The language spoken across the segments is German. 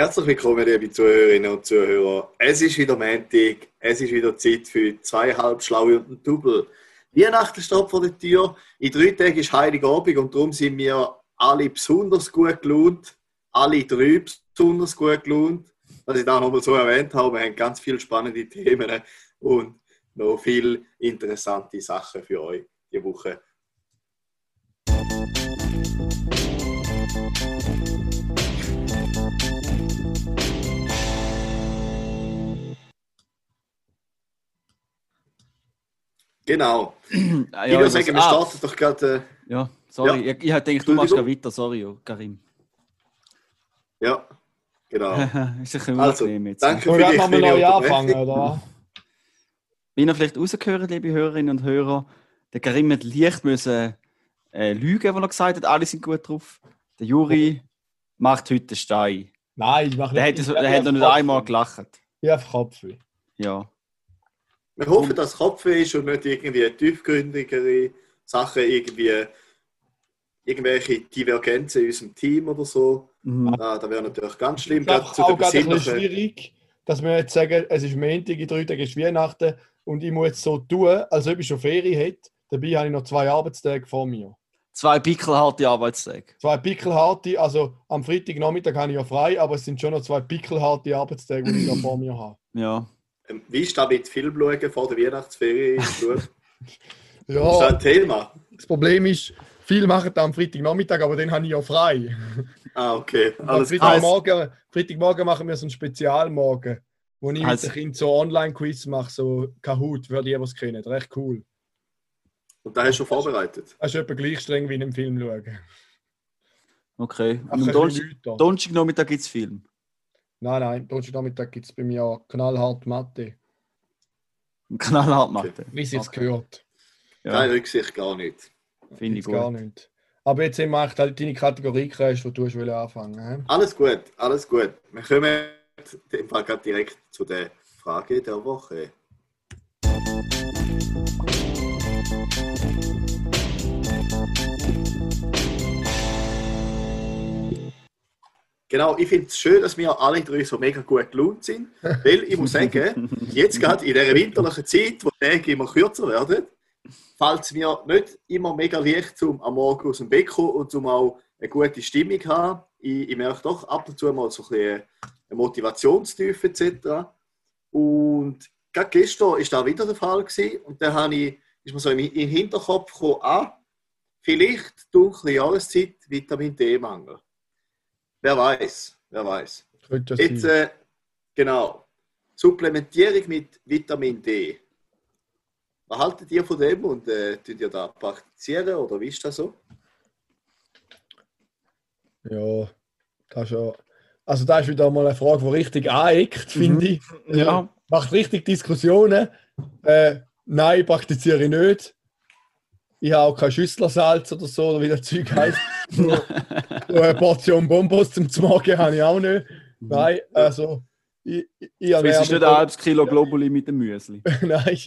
Herzlich willkommen, liebe Zuhörerinnen und Zuhörer. Es ist wieder Montag, es ist wieder Zeit für zweieinhalb Schlaue und ein Double. Weihnachten steht vor der Tür. In drei Tagen ist Heiligabend und darum sind wir alle besonders gut gelaunt. Alle drei besonders gut gelaunt. Was ich da nochmal so erwähnt habe, wir haben ganz viele spannende Themen und noch viele interessante Sachen für euch diese Woche. Genau. Ah, ich ja, würde ich sagen, wir ah, starten doch gerade. Ja, sorry. Ja. Ich, ich hätte gedacht, du machst gerade weiter. Sorry, oh, Karim. Äh, ja, genau. ist ein bisschen Also, jetzt. danke für wir die nochmal neu anfangen, oder? Wie ihr vielleicht rausgehört, liebe Hörerinnen und Hörer, der Karim hat leicht müssen äh, lügen, was er gesagt hat. Alle sind gut drauf. Der Juri macht heute den Stein. Nein, ich mache Der hat, ich- der ich hat noch nicht einmal gelacht. Ich habe Kopfweh. Ja. Wir hoffen, dass es Kopfweh ist und nicht irgendwie tiefgründigere Sachen, irgendwie irgendwelche Divergenzen in unserem Team oder so. Mhm. Ah, das wäre natürlich ganz schlimm. Es ist auch der gerade ein schwierig, dass wir jetzt sagen, es ist Montag, in drei Tagen ist Weihnachten und ich muss jetzt so tun, als ob ich schon Ferien hätte. Dabei habe ich noch zwei Arbeitstage vor mir. Zwei pickelharte Arbeitstage. Zwei pickelharte, also am Freitagnachmittag habe ich ja frei, aber es sind schon noch zwei pickelharte Arbeitstage, die ich noch vor mir habe. Ja. Ähm, Wie ist das mit Film schauen vor der Weihnachtsferien? Ist das Ja, ein Thema? das Problem ist, viele machen am Freitagnachmittag, aber dann habe ich ja frei. Ah, okay. Am Alles. Freitagmorgen, Freitagmorgen machen wir so einen Spezialmorgen, wo ich Also- mit den Kindern so Online-Quiz mache, so Kahoot, für die, die es kennen. Recht cool. Und da hast du schon vorbereitet. Das ist etwa gleich streng wie in einem Film schauen. Okay. Und am Donnerstag. Donnerstagnachmittag gibt es Film. Nein, nein, Donnerstagnachmittag gibt es bei mir auch knallhart Mathe, Knallhart machen. wie es jetzt Okay. gehört. Ja, Rücksicht, gar nicht. finde ich Jetzt gar gut. nicht. Aber jetzt haben wir eigentlich halt deine Kategorie gekriegt, die du hast anfangen hä? Alles gut, alles gut. Wir kommen in dem Fall gerade direkt zu der Frage der Woche. Genau, ich finde es schön, dass wir alle drei so mega gut gelaunt sind, weil ich muss sagen, jetzt gerade in dieser winterlichen Zeit, wo die Tage immer kürzer werden, fällt es mir nicht immer mega leicht, um am Morgen aus dem Bett zu kommen und um auch eine gute Stimmung zu haben. Ich, ich merke doch ab und zu mal so ein bisschen eine Motivationstiefe etc. Und gerade gestern war das wieder der Fall. Gewesen. Und dann habe ich, ist mir so in den Hinterkopf gekommen, ah, vielleicht dunkle Jahreszeit, Vitamin D-Mangel. Wer weiß, wer weiß. Jetzt, äh, genau, Supplementierung mit Vitamin D. Was haltet ihr von dem und äh, tut ihr da praktizieren oder wie ist das so? Ja, das ist ja. Also, da ist wieder mal eine Frage, die richtig aneckt, finde ich. Ja. Macht richtig Diskussionen. Äh, nein, praktiziere ich nicht. Ich habe auch kein Schüsslersalz oder so, oder wie das Zeug heißt. so, eine Portion Bonbons zum Morgen habe ich auch nicht. Nein, also. Ich, ich, ich Das ernähre ist nicht ein halbes Kilo Globuli mit dem Müsli. Nein.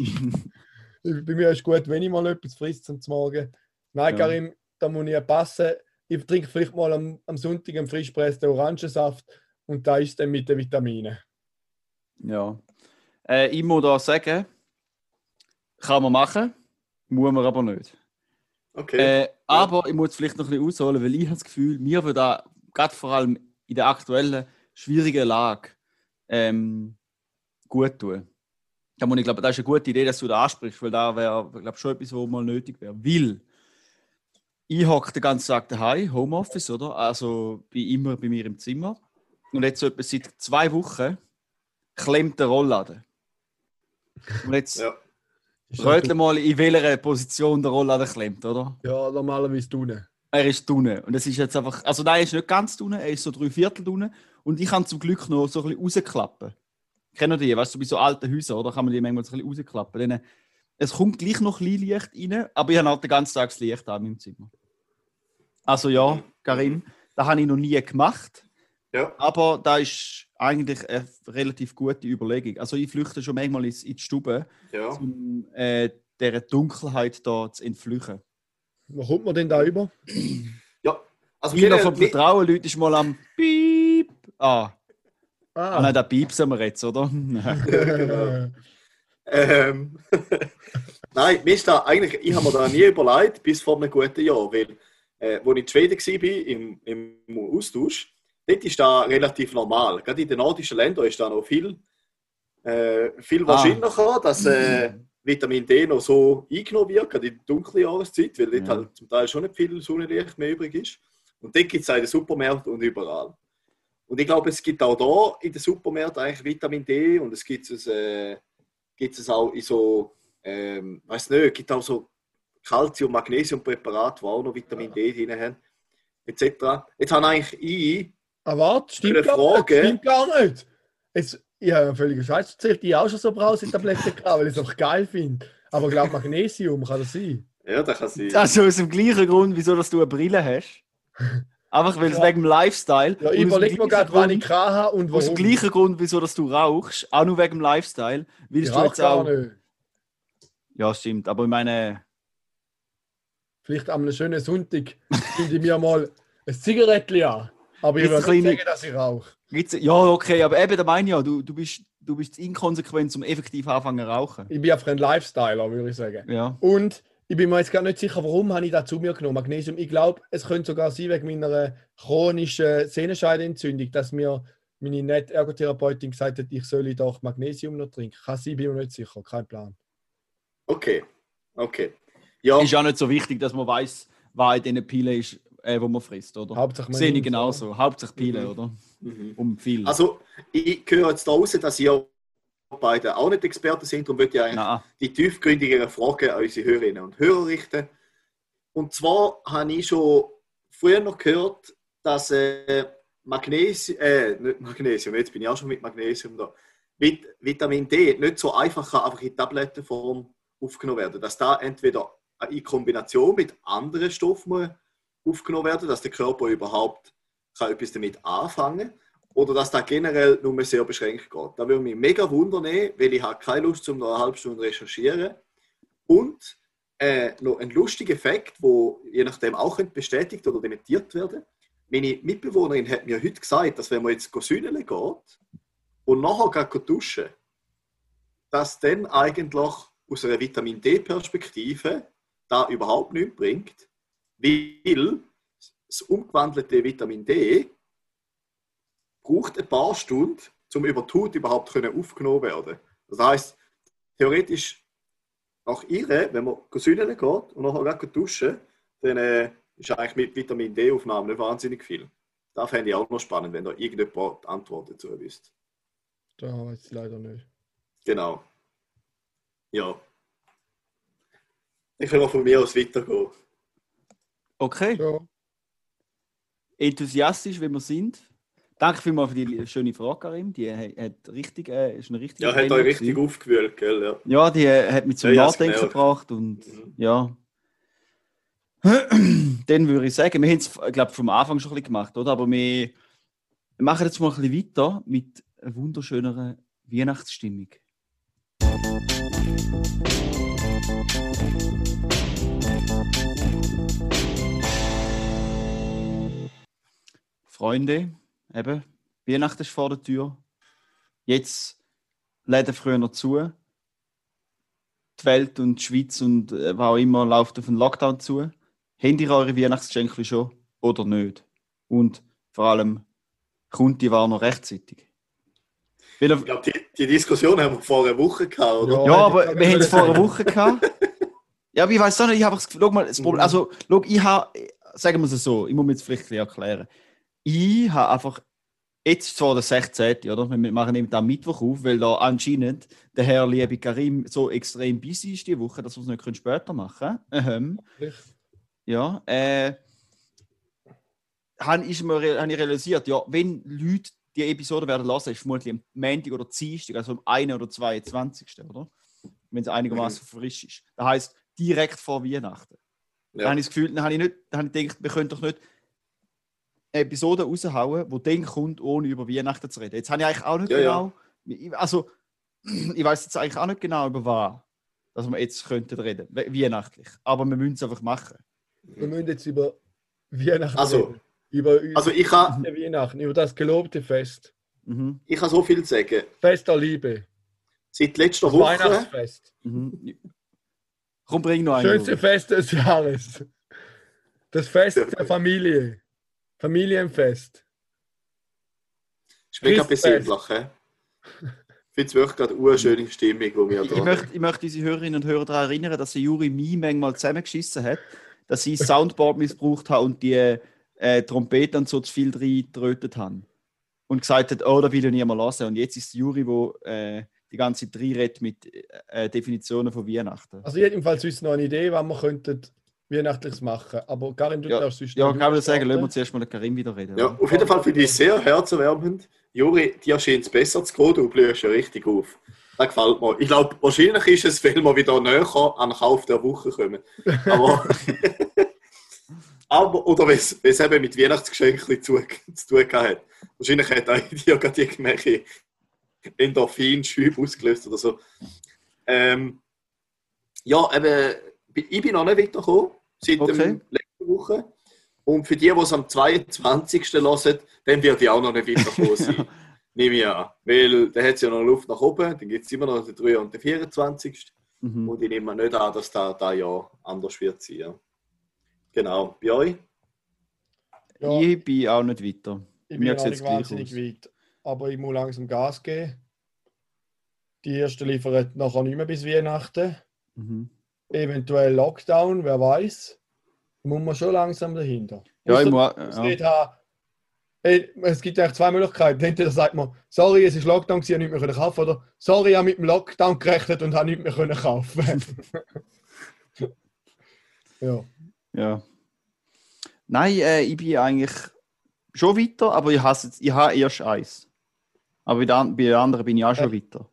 Bei mir ist es gut, wenn ich mal etwas frisst zum Morgen. Nein, Ja. Karim, da muss ich passen. Ich trinke vielleicht mal am, am Sonntag einen frisch pressten Orangensaft und da ist dann mit den Vitaminen. Ja. Äh, ich muss da sagen, kann man machen, muss man aber nicht. Okay. Äh, aber ich muss vielleicht noch ein bisschen ausholen, weil ich habe das Gefühl, mir wird da gerade vor allem in der aktuellen schwierigen Lage ähm, gut tun. Da muss ich glaube, das ist eine gute Idee, dass du da ansprichst, weil da wäre, glaube schon etwas, was mal nötig wäre. Weil ich hocke den ganzen Tag daheim, Homeoffice, oder? Also bin immer bei mir im Zimmer. Und jetzt so etwa seit zwei Wochen klemmt der Rollladen. Und jetzt ja. Rötle mal, in welcher Position der Rollladen klemmt, oder? Ja, normalerweise tun. Er ist unten. Und es ist jetzt einfach. Also nein, er ist nicht ganz unten, er ist so drei Viertel unten. Und ich kann zum Glück noch so ein bisschen rausklappen. Kennen die? Weißt du, bei so alten Häusern, oder? Kann man die manchmal so ein bisschen rausklappen. Dann, äh, es kommt gleich noch ein bisschen Licht rein, aber ich habe halt den ganzen Tag das Licht an im Zimmer. Also ja, Karim, das habe ich noch nie gemacht. Ja. Aber da ist eigentlich eine relativ gute Überlegung. Also ich flüchte schon manchmal in die Stube, ja. um äh, dieser Dunkelheit da zu entflüchen. Wo kommt man denn da über? ja. Also, wir- von Vertrauen Leute ist mal am Piep. Ah, Ah, nein, da piepsen wir jetzt, oder? genau. Ähm, Nein, mir ist da eigentlich, ich habe mir da nie überlegt, bis vor einem guten Jahr, weil, äh, als ich in Schweden war, im, im Austausch, dort ist das relativ normal. Gerade in den nordischen Ländern ist da noch viel, äh, viel Ah. wahrscheinlicher, dass äh, Vitamin D noch so eingenommen wird, gerade in der dunklen Jahreszeit, weil dort Ja. halt zum Teil schon nicht viel Sonnenlicht mehr übrig ist. Und dort gibt es auch in den Supermärkten und überall. Und ich glaube, es gibt auch da in den Supermärkten eigentlich Vitamin D und es gibt es, äh, gibt es auch in so, ähm, weiß nicht, es gibt auch so Calcium, Magnesium-Präparate, die auch noch Vitamin D drin haben, etc. Jetzt habe eigentlich ich, Ah, warte, stimmt gar nicht. Frage. Stimmt gar nicht. Jetzt, ich habe ja völlig Scheiß erzählt. Ich habe auch schon so Brause-Tabletten gehabt, weil ich es einfach geil finde. Aber ich glaube, Magnesium kann das sein. ja, da kann sie. Also aus dem gleichen Grund, wieso dass du eine Brille hast. Einfach weil es Ja. wegen dem Lifestyle. Ja, ich überlege mir gerade, wann ich hatte und Aus dem warum. gleichen Grund, wieso dass du rauchst, auch nur wegen dem Lifestyle, Ich willst du rauche jetzt gar auch. nicht. Ja, stimmt. Aber ich meine, Vielleicht am schönen Sonntag finde ich mir mal ein Zigarettchen an. Aber ich will nicht kleine- sagen, dass ich rauche. ja, okay, aber eben, da meine ich ja, du, du, bist, du bist inkonsequent zum effektiv anfangen zu rauchen. Ich bin einfach ein Lifestyler, würde ich sagen. Ja. Und ich bin mir jetzt gar nicht sicher, warum habe ich das zu mir genommen, Magnesium. Ich glaube, es könnte sogar sein wegen meiner chronischen Sehnenscheidenentzündung, dass mir meine nette Ergotherapeutin gesagt hat, ich soll doch Magnesium noch trinken. Kann sein, bin mir nicht sicher, kein Plan. Okay, okay. Ja, Ist auch nicht so wichtig, dass man weiß, was in diesen Pilen ist, äh, wo man frisst, oder? Hauptsache man Sehe ich genauso. Hauptsache Pilen, Mhm. oder? mhm. Um viel. also ich höre jetzt da raus, dass ihr beide auch nicht Experten sind und würde ich eigentlich Nein. die tiefgründigeren Fragen an unsere Hörerinnen und Hörer richten. Und zwar habe ich schon früher noch gehört, dass äh, Magnesium, äh, nicht Magnesium, jetzt bin ich auch schon mit Magnesium da, Vit Vitamin D nicht so einfach kann einfach in Tablettenform aufgenommen werden. Dass da entweder in Kombination mit anderen Stoffen muss aufgenommen werden, dass der Körper überhaupt kann etwas damit anfangen oder dass da generell nur sehr beschränkt geht. Da würde mich mega wundern, weil ich habe keine Lust, um noch eine halbe Stunde recherchieren. Und äh, noch ein lustiger Effekt, wo je nachdem auch bestätigt oder dementiert werden. Meine Mitbewohnerin hat mir heute gesagt, dass wenn man jetzt sühnen geht und nachher geht duschen, dass dann eigentlich aus einer Vitamin D-Perspektive da überhaupt nichts bringt, weil das umgewandelte Vitamin D braucht ein paar Stunden, um über die Haut überhaupt können aufgenommen werden. Das heißt, theoretisch nach ihr, wenn man sühnen geht und nachher gleich duschen, dann äh, ist eigentlich mit Vitamin D-Aufnahme nicht wahnsinnig viel. Da fände ich auch noch spannend, wenn da irgendjemand die Antwort dazu wüsste. Da weiß ich leider nicht. Genau. Ja. Ich will mal von mir aus weitergehen. Okay. Ja. Enthusiastisch, wie wir sind. Danke vielmals für die schöne Frage, Karim. Die hat richtig, äh, ist eine richtige Ja, hat euch richtig aufgewühlt, gell? Ja. Ja, die äh, hat mich zum Ja, ich Nachdenken gebracht und Mhm. ja. Dann würde ich sagen, wir haben es, glaube vom Anfang schon ein bisschen gemacht, oder? Aber wir machen jetzt mal ein bisschen weiter mit einer wunderschöneren Weihnachtsstimmung. Freunde, eben, Weihnachten ist vor der Tür. Jetzt Läden früher noch zu. Die Welt und die Schweiz und äh, was auch immer läuft auf einen Lockdown zu. Habt ihr eure Weihnachtsgeschenke schon oder nicht? Und vor allem, kommt die Wahr noch rechtzeitig? Weil Ich glaube, die, die Diskussion haben wir vor einer Woche gehabt, oder? Ja. ja, aber wir haben es vor einer. Woche gehabt. Ja, aber ich weiß auch nicht, ich habe das Gefühl, mal, das Problem, Mhm. also, schau, ich habe, sagen wir es so, ich muss mir jetzt vielleicht erklären. Ich habe einfach, jetzt zwar der 16. oder? Wir machen eben am Mittwoch auf, weil da anscheinend der Herr liebe Karim so extrem busy ist die Woche, dass wir es nicht später machen können. Vielleicht. Ja, äh, habe ich, habe ich realisiert, ja, wenn Leute die Episode werden lassen, ist vermutlich am Montag oder Dienstag, also am 1. oder 22. oder? Wenn es einigermaßen frisch ist. Das heißt direkt vor Weihnachten. Ja. habe ich das Gefühl, dann habe ich, nicht, dann habe ich gedacht, wir können doch nicht Episode raushauen, die dann kommt, ohne über Weihnachten zu reden. Jetzt habe ich eigentlich auch nicht Ja, ja. genau, ich- also ich weiß jetzt eigentlich auch nicht genau über was, dass wir jetzt könnten reden, we- weihnachtlich. Aber wir müssen es einfach machen. Wir müssen jetzt über Weihnachten Also, reden. Über Also ich habe Weihnachten, über das gelobte Fest. Mhm. Ich kann so viel sagen. Fest der Liebe. Seit letzter Das Woche, Weihnachtsfest. Mhm. Komm, bring noch einen. Schönste Fest des Jahres. Das Fest der Familie. Familienfest. ist mega Christfest. besinnlich. hä? Ich finde es wirklich gerade eine schöne Stimmung, die wir Ich, da ich, möchte, ich möchte unsere Hörerinnen und Hörer daran erinnern, dass Juri mich manchmal zusammengeschissen hat, dass ich das Soundboard missbraucht habe und die äh, Trompeten so zu viel reingetrötet haben. Und gesagt hat, oh, da will ich nicht mehr hören. Und jetzt ist Juri, der äh, die ganze Zeit reinredet mit äh, Definitionen von Weihnachten. Also ich hätte im Fall sonst noch eine Idee, was wir könnten Weihnachtliches machen. Aber Karin, du Ja, darfst sonst Ja, kann ich sagen, lassen wir zuerst mal den Karim wieder reden. Ja, auf jeden Fall finde ich es sehr herzerwärmend. Juri, dir scheint es besser zu gehen, du blühst ja richtig auf. Das gefällt mir. Ich glaube, wahrscheinlich ist es, weil wir wieder näher an den Kauf der Woche kommen. Aber, aber oder wenn es eben mit Weihnachtsgeschenken zu, zu tun hat. Wahrscheinlich hat auch in dir gerade irgendwelche Endorphin-Schübe ausgelöst oder so. Ähm, ja, eben, ich bin noch nicht weitergekommen seit Okay. der letzten Woche. Und für die, die es am 22. hören, dann wird ich auch noch nicht weitergekommen sein. Nehme ich an. Weil da hat es ja noch Luft nach oben, dann gibt es immer noch den 3. und den 24. Mhm. Und ich nehme nicht an, dass da, da ja anders wird sein. Ja. Genau. Bei euch? Ja. Ich bin auch nicht weiter. Ich Mir bin sieht's nicht wahnsinnig aus. weit. Aber ich muss langsam Gas geben. Die erste liefert nachher nicht mehr bis Weihnachten. Mhm. Eventuell Lockdown, wer weiß. Muss man schon langsam dahinter. Ja, ich muss, es ja. Es gibt eigentlich zwei Möglichkeiten. Entweder sagt man, sorry, es ist Lockdown, ich habe nichts mehr kaufen oder sorry, ich habe mit dem Lockdown gerechnet und habe nichts mehr kaufen. ja. Ja. Nein, äh, ich bin eigentlich schon weiter, aber ich, hasse, jetzt- ich habe erst eins. Aber bei den, bei den anderen bin ich auch schon weiter.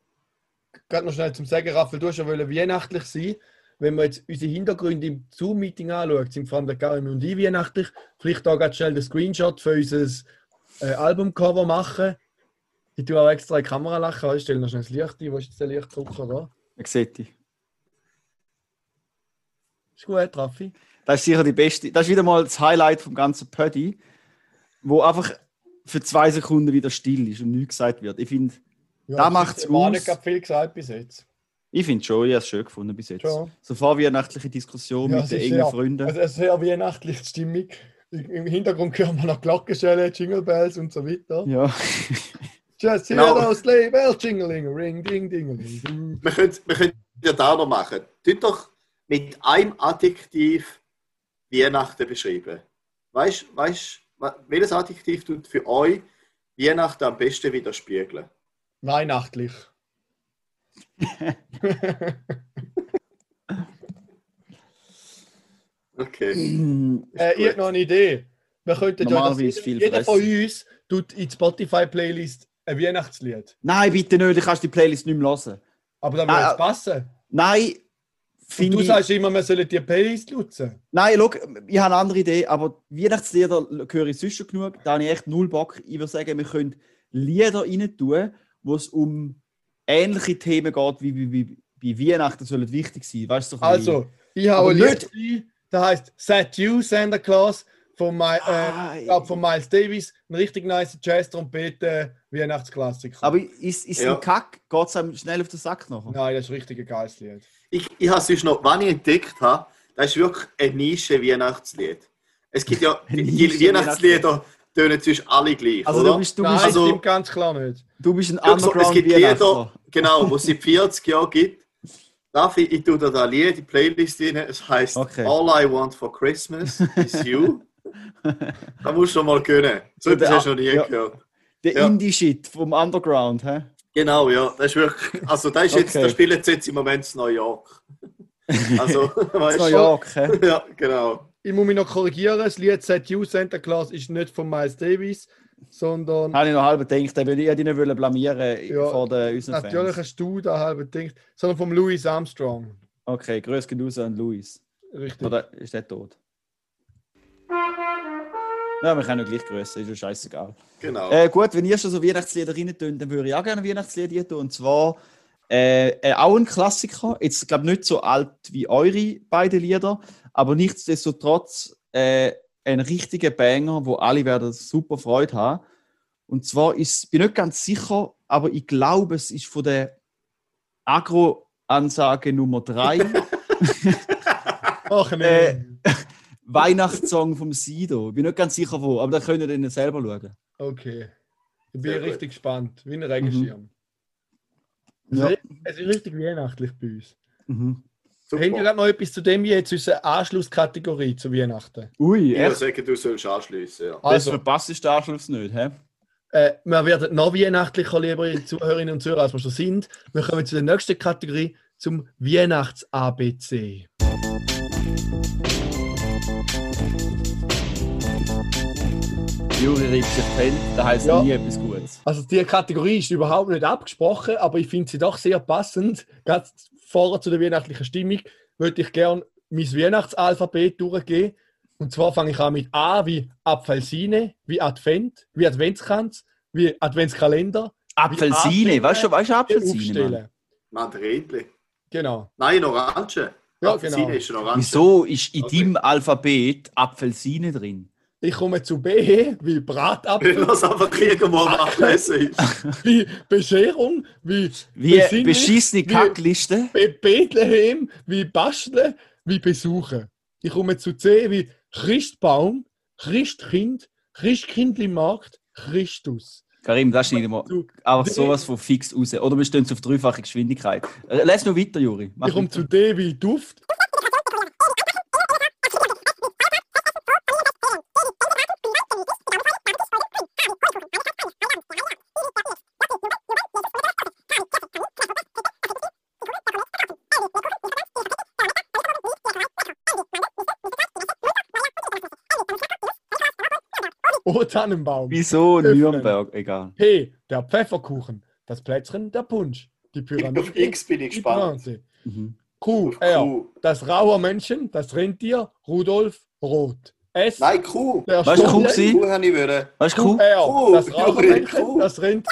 Gerade noch schnell zum Sagen, Raphael, du hast ja weihnachtlich sein. Wenn man jetzt unsere Hintergründe im Zoom-Meeting anschaut, sind vor allem der Karim und ich weihnachtlich. Vielleicht da ganz schnell den Screenshot für unser äh, Albumcover machen. Ich tue auch extra in die Kamera lachen. Ich stelle noch schnell das Licht ein. Wo ist jetzt der Lichtdrucker da? Man sieht dich. Ist gut, Raffi. Das ist sicher die beste. Das ist wieder mal das Highlight vom ganzen Pödi, wo einfach für zwei Sekunden wieder still ist und nichts gesagt wird. Ich finde Ja, Da das macht's ist- war aus. nicht viel gesagt bis jetzt. Ich find schon, ich habe es schön gefunden bis jetzt. Schon. So vorweihnachtliche Diskussion Ja, mit den ist engen sehr- Freunden. Also eine sehr weihnachtliche Stimmung. Im Hintergrund hören wir noch Glockenschellen, Jingle Bells und so weiter. ja. Just hear Genau. those sleigh bells jingling, ring, ding, ding, ding. Wir können, wir können ja da noch machen. Tut doch mit einem Adjektiv Weihnachten beschreiben. Weißt du, weißt, welches Adjektiv tut für euch Weihnachten am besten widerspiegeln? Weihnachtlich. Okay. Äh, ich habe noch eine Idee. Wir könnten ja, jeder, viel jeder von uns tut in die Spotify-Playlist ein Weihnachtslied. Nein, bitte nicht, ich kannst die Playlist nicht mehr hören. Aber das würde Ah, jetzt passen. Nein, Und finde du ich. sagst immer, wir sollen die Playlist nutzen. Nein, schau, ich habe eine andere Idee, aber Weihnachtslieder höre ich sonst schon genug. Da habe ich echt null Bock. Ich würde sagen, wir können Lieder rein tun, wo es um ähnliche Themen geht, wie, wie, wie bei Weihnachten sollen wichtig sein. Weißt du, so Also, ich habe nicht- Lied, das heißt Set You, Santa Claus, von, My, äh, Ah, glaub, von Miles Davis. Ein richtig nice Jazz-Trompete, Weihnachtsklassiker. Aber ist, ist Ja. ein Kack? Geht es einem schnell auf den Sack nachher? Nein, das ist richtig ein geiles Lied. Ich, ich habe sonst noch, was ich entdeckt habe, das ist wirklich ein Nische-Weihnachtslied. Es gibt ja, die, Weihnachtslieder tönen sonst alle gleich, Also oder? du bist, du Nein, bist, also- ganz klar nicht. du bist ein Ja, genau, wo es seit 40 Jahren gibt. Darf ich, ich tue da da Lied, die Playlist rein. Es heißt Okay. All I Want for Christmas is You. da musst du schon mal können. So etwas hast du noch nie ja. gehört. Der Ja. Indie-Shit vom Underground, hä? Genau, ja. Das ist wirklich, also da ist jetzt, Okay. da spielen sie jetzt im Moment in New York. Also, weißt New du? York, hä? Ja, genau. Ich muss mich noch korrigieren, das Lied Set You, Santa Claus ist nicht von Miles Davis, sondern Habe ich noch halb gedacht, ich hätte ihn nicht blamieren Ja, vor den, unseren natürlich Fans. hast du da halb gedacht, sondern von Louis Armstrong. Okay, grüß geht raus an Luis. Richtig. Oder ist der tot? Ja, wir können ja gleich grüßen, ist ja scheißegal. genau. Äh, gut, wenn ihr schon so Weihnachtslieder rein tun, dann würde ich auch gerne ein Weihnachtslied rein tun. Und zwar äh, äh, auch ein Klassiker. Jetzt, glaube nicht so alt wie eure beiden Lieder, aber nichtsdestotrotz äh, ein richtiger Banger, wo alle werden super Freude haben. Und zwar ist, ich bin nicht ganz sicher, aber ich glaube, es ist von der Agro-Ansage Nummer 3. Ach nee. Äh, Weihnachtssong vom Sido. Ich bin nicht ganz sicher wo, aber da könnt ihr dann selber schauen. Okay. Ich bin Sehr richtig gespannt. Wie ein Regenschirm. Ja. Es ist richtig weihnachtlich bei uns. Mhm. Super. Haben wir gerade noch etwas zu dem jetzt, unsere Anschlusskategorie zu Weihnachten? Ui, Ich echt? sagen, du sollst anschließen. Ja. Das Also, verpasst ist der Anschluss nicht, hä? äh, wir werden noch weihnachtlicher, liebe Zuhörerinnen und Zuhörer, als wir schon sind. Wir kommen zu der nächsten Kategorie, zum Weihnachts-ABC. Juri reibt sich da heisst Ja. nie etwas Gutes. Also die Kategorie ist überhaupt nicht abgesprochen, aber ich finde sie doch sehr passend. Gerade vorher zu der weihnachtlichen Stimmung würde ich gerne mein Weihnachtsalphabet durchgehen. Und zwar fange ich an mit A wie Apfelsine, wie Advent, wie Adventskranz, wie Adventskalender. Apfelsine, weißt du, weißt du Apfelsine? Mandarinli. Genau. Nein, Orange. Ja, Apfelsine genau. ist ein Orange. Wieso ist in Okay. deinem Alphabet Apfelsine drin? Ich komme zu B wie Bratapfel, das einfach irgendwo am Ablesen ist. wie Bescherung, wie Wie beschissene wie- Kackliste? Be Bethlehem, wie Basteln, wie Besuchen. Ich komme zu C wie Christbaum, Christkind, Christkindlimarkt, Christus. Karim, das schneiden wir einfach sowas von fix raus. Oder wir stehen auf dreifache Geschwindigkeit. Äh, Lass noch weiter, Juri. Mach ich komme zu D wie Duft. Tannenbaum. Wieso Öffnen. Nürnberg? Egal. P, der Pfefferkuchen. Das Plätzchen, der Punsch. Die Pyramide. Auf X bin ich gespannt. Mhm. Q, R. Q. Das Rauermännchen, das Rentier, Rudolf, Rot. S, Nein, Q. der Weißt du, Stollen, Kuh gewesen? Q habe ich wollen. Weißt du, cool? QR, Kuh, das Juri, Rauchermännchen, Kuh. das rennt.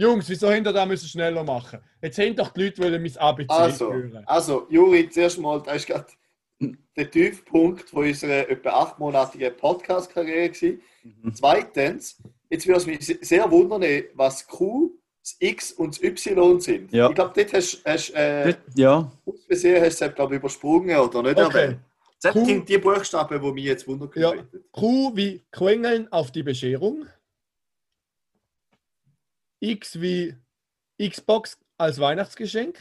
Jungs, wieso hinter da müssen schneller machen? Jetzt haben doch die Leute wollen mein ABC Also, hören. also, Juri, zuerst mal, das ist gerade der Tiefpunkt von unserer etwa achtmonatigen Podcast-Karriere. gewesen. Mhm. Zweitens, jetzt würde es mich se- sehr wundern, was Q, das X und das Y sind. Ja. Ich glaube, dort hast du äh, Ja. aus Versehen hast du es, glaube übersprungen oder nicht Okay. erwähnt. Das Q- sind die Buchstaben, die mich jetzt wundern Ja. können. Q wie Quengeln auf die Bescherung. X wie Xbox als Weihnachtsgeschenk.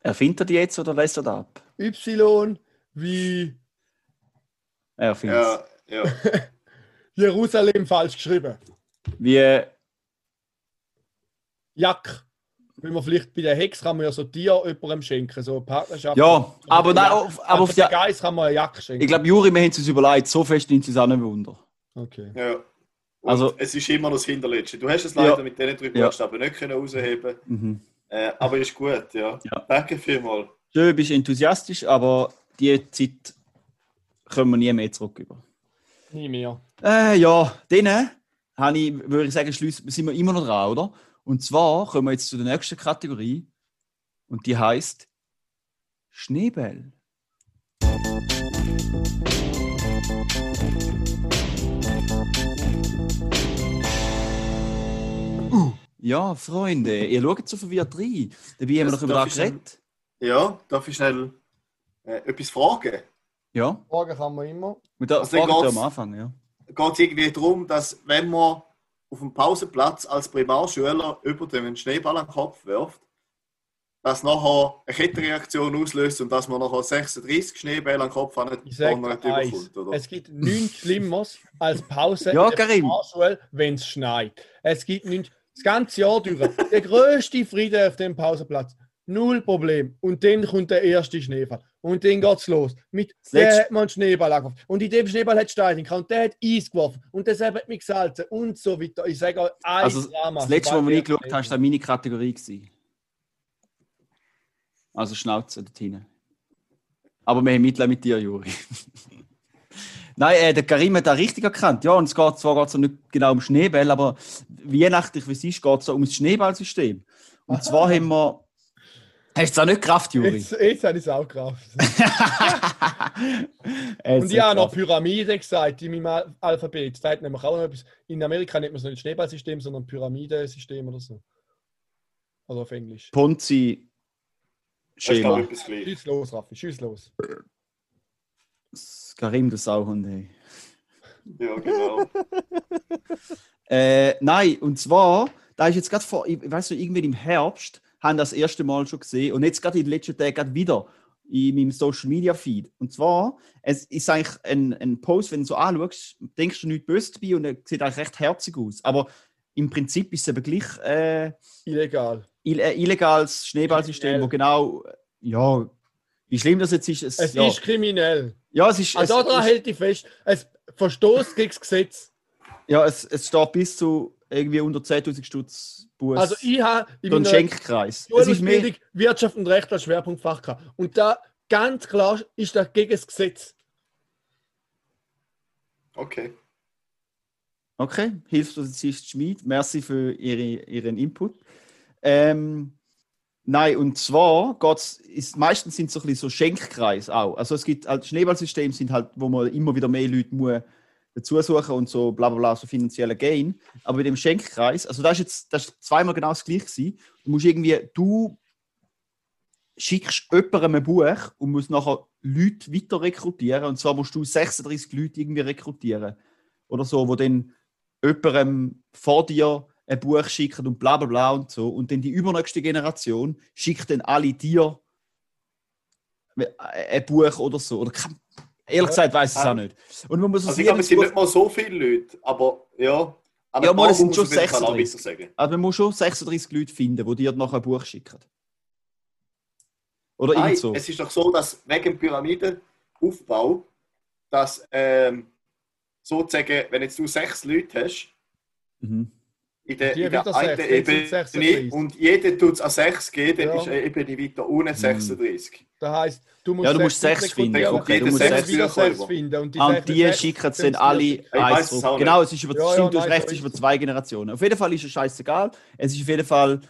Erfindet er die jetzt oder lässt er das ab? Y wie Er erfindet Ja, ja. Jerusalem falsch geschrieben. Wie, Jack. Wenn man vielleicht bei der Hex kann man ja so Tier jemandem schenken, so eine Partnerschaft. ja, aber nein, auf, aber auf der Geist kann man eine Jacke schenken. ich glaube, Juri, wir haben es uns überlegt, so fest nimmt es auch nicht Wunder. okay. ja. Und Also- es ist immer noch das Hinterletzte. Du hast es leider Ja. mit diesen drei Ja. Buchstaben nicht können rausheben Mhm. äh, aber ist gut, ja. Ja. Danke vielmals. Schön, du bist enthusiastisch, aber die Zeit können wir nie mehr zurück über. Nie mehr. Äh, ja, dann habe ich, würde ich sagen, sind wir immer noch dran, oder? Und zwar kommen wir jetzt zu der nächsten Kategorie und die heißt Schneebell. Uh, ja, Freunde, ihr schaut so verwirrt rein. Dabei haben wir doch über das geredet. Ja, darf ich schnell äh, etwas fragen? Ja, Fragen kann man immer. mit der Also Frage am Anfang, ja. Geht es irgendwie darum, dass wenn man auf dem Pausenplatz als Primarschüler über dem einen Schneeball an den Kopf wirft, dass nachher eine Kettenreaktion auslöst und dass man nachher 36 Schneebälle an den Kopf sage nicht überkommt, oder? Es gibt nichts Schlimmeres als Pause Ja, in der wenn es schneit. Es gibt nichts, das ganze Jahr durch. Der größte Friede auf dem Pausenplatz. Null Problem. Und dann kommt der erste Schneefall. Und dann geht's los. Mit Das der letzte- hat man einen Schneeball angeworfen. Und in dem Schneeball hat Stein. Und der hat Eis geworfen. Und deshalb hat mich gesalzen. Und so weiter. Ich sage euch, ein Also, Drama. Das letzte Mal, sobald wo ich der geschaut habe, war meine Kategorie. Gewesen. Also Schnauze dort hinten. Aber wir haben Mitleid mit dir, Juri. Nein, äh, der Karim hat da richtig erkannt. Ja, und es geht zwar geht's nicht genau um Schneeball, aber weihnachtlich wie es ist, geht es um das Schneeballsystem. Und zwar haben wir. Hast du es auch nicht Kraft, Juri? Jetzt, jetzt habe ich es auch Kraft. Und ich habe noch. Pyramide gesagt in meinem Al- Alphabet. Da hat nämlich auch noch etwas. In Amerika nennt man es nicht Schneeballsystem, sondern Pyramidensystem oder so. Oder auf Englisch. Das ist, ich. Schieß los, Raffi, schieß los. Das Karim, der Sauhund, hey. Ja, genau. Äh, nein, und zwar, da ist jetzt gerade vor, ich weiß nicht, irgendwie im Herbst, haben das erste Mal schon gesehen und jetzt gerade in den letzten Tagen gerade wieder in meinem Social Media Feed. Und zwar, es ist eigentlich ein, ein Post, wenn du so anschaust, denkst du nichts Böses dabei und er sieht eigentlich recht herzig aus. Aber im Prinzip ist es eben gleich äh, Illegal. Äh, illegales Schneeballsystem, wo genau, ja, wie schlimm das jetzt ist. Es, Es ja, ist kriminell. ja, es ist. Also es, daran hält ich fest. Es verstoßt gegen das Gesetz. Ja, es, es steht bis zu irgendwie unter 10.000 Stutz Bus. Also ich habe in meiner Schenkkreis. Es ist mehr, Wirtschaft und Recht als Schwerpunktfach gehabt. Und da ganz klar ist das gegen das Gesetz. Okay. okay, Hilfspolizist Schmid, merci für ihre, Ihren Input. Ähm, nein, und zwar ist, meistens sind es so ein bisschen so Schenkkreis auch. Also es gibt halt Schneeballsysteme, sind halt, wo man immer wieder mehr Leute muss dazu suchen und so bla bla bla, so finanzielle Gain. Aber bei dem Schenkkreis, also das ist jetzt das ist zweimal genau das gleiche gewesen. Du musst irgendwie, du schickst jemandem ein Buch und musst nachher Leute weiter rekrutieren. Und zwar musst du 36 Leute irgendwie rekrutieren. Oder so, wo dann jemandem vor dir ein Buch schicken und bla bla bla und so. Und dann die übernächste Generation schickt dann alle dir ein Buch oder so. Oder kann, ehrlich gesagt weiß ich es auch nicht. Und man muss Also es ich glaube, es sind nicht mal so viele Leute, aber ja. Aber Ja, mal, es sind muss schon auf jeden Fall auch 36. weiter sagen. Also man muss schon 36 Leute finden, die dir nachher ein Buch schicken. Oder Nein, so. es ist doch so, dass wegen dem Pyramidenaufbau, dass ähm, sozusagen, wenn jetzt du sechs Leute hast, Mhm. In der, in der wieder einen sechs, jetzt sind Ebene 36. und jeder tut es an sechs geben, dann Ja. ist eine Ebene weiter unten 36. Das heisst, du musst Ja, du musst sechs rekrutieren, finden. Ja, Okay, du musst sechs sechs wieder Bücher sechs über. finden. Und die, Ah, sechs- Und die sechs schicken es dann alle eins. Genau, es ist über, Ja, ja, stimmt, du hast nein, recht, es ist über es. zwei Generationen. Auf jeden Fall ist es scheißegal. Es ist auf jeden Fall,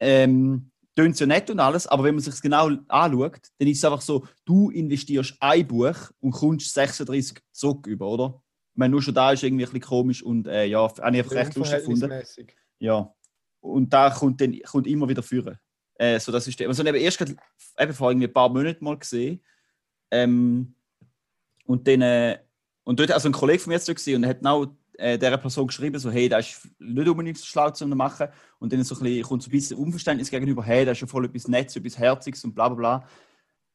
ähm, tönt ja nett und alles, aber wenn man sich es genau anschaut, dann ist es einfach so, du investierst ein Buch und kommst 36 zurück über, oder? Meine, nur schon da ist irgendwie ein bisschen komisch und äh, ja, habe ich einfach recht lustig gefunden. Ja. Und da kommt dann kommt immer wieder führen. Äh, so das System. Also, ich habe erst gerade, eben vor irgendwie ein paar Monaten mal gesehen. Ähm, und dann, äh, und dort, also ein Kollege von mir gesehen und er hat genau äh, dieser Person geschrieben, so, hey, das ist nicht unbedingt so schlau zu machen. Und dann so ein bisschen, kommt so ein bisschen Unverständnis gegenüber, hey, das ist ja voll etwas Nettes, etwas Herziges und bla bla bla.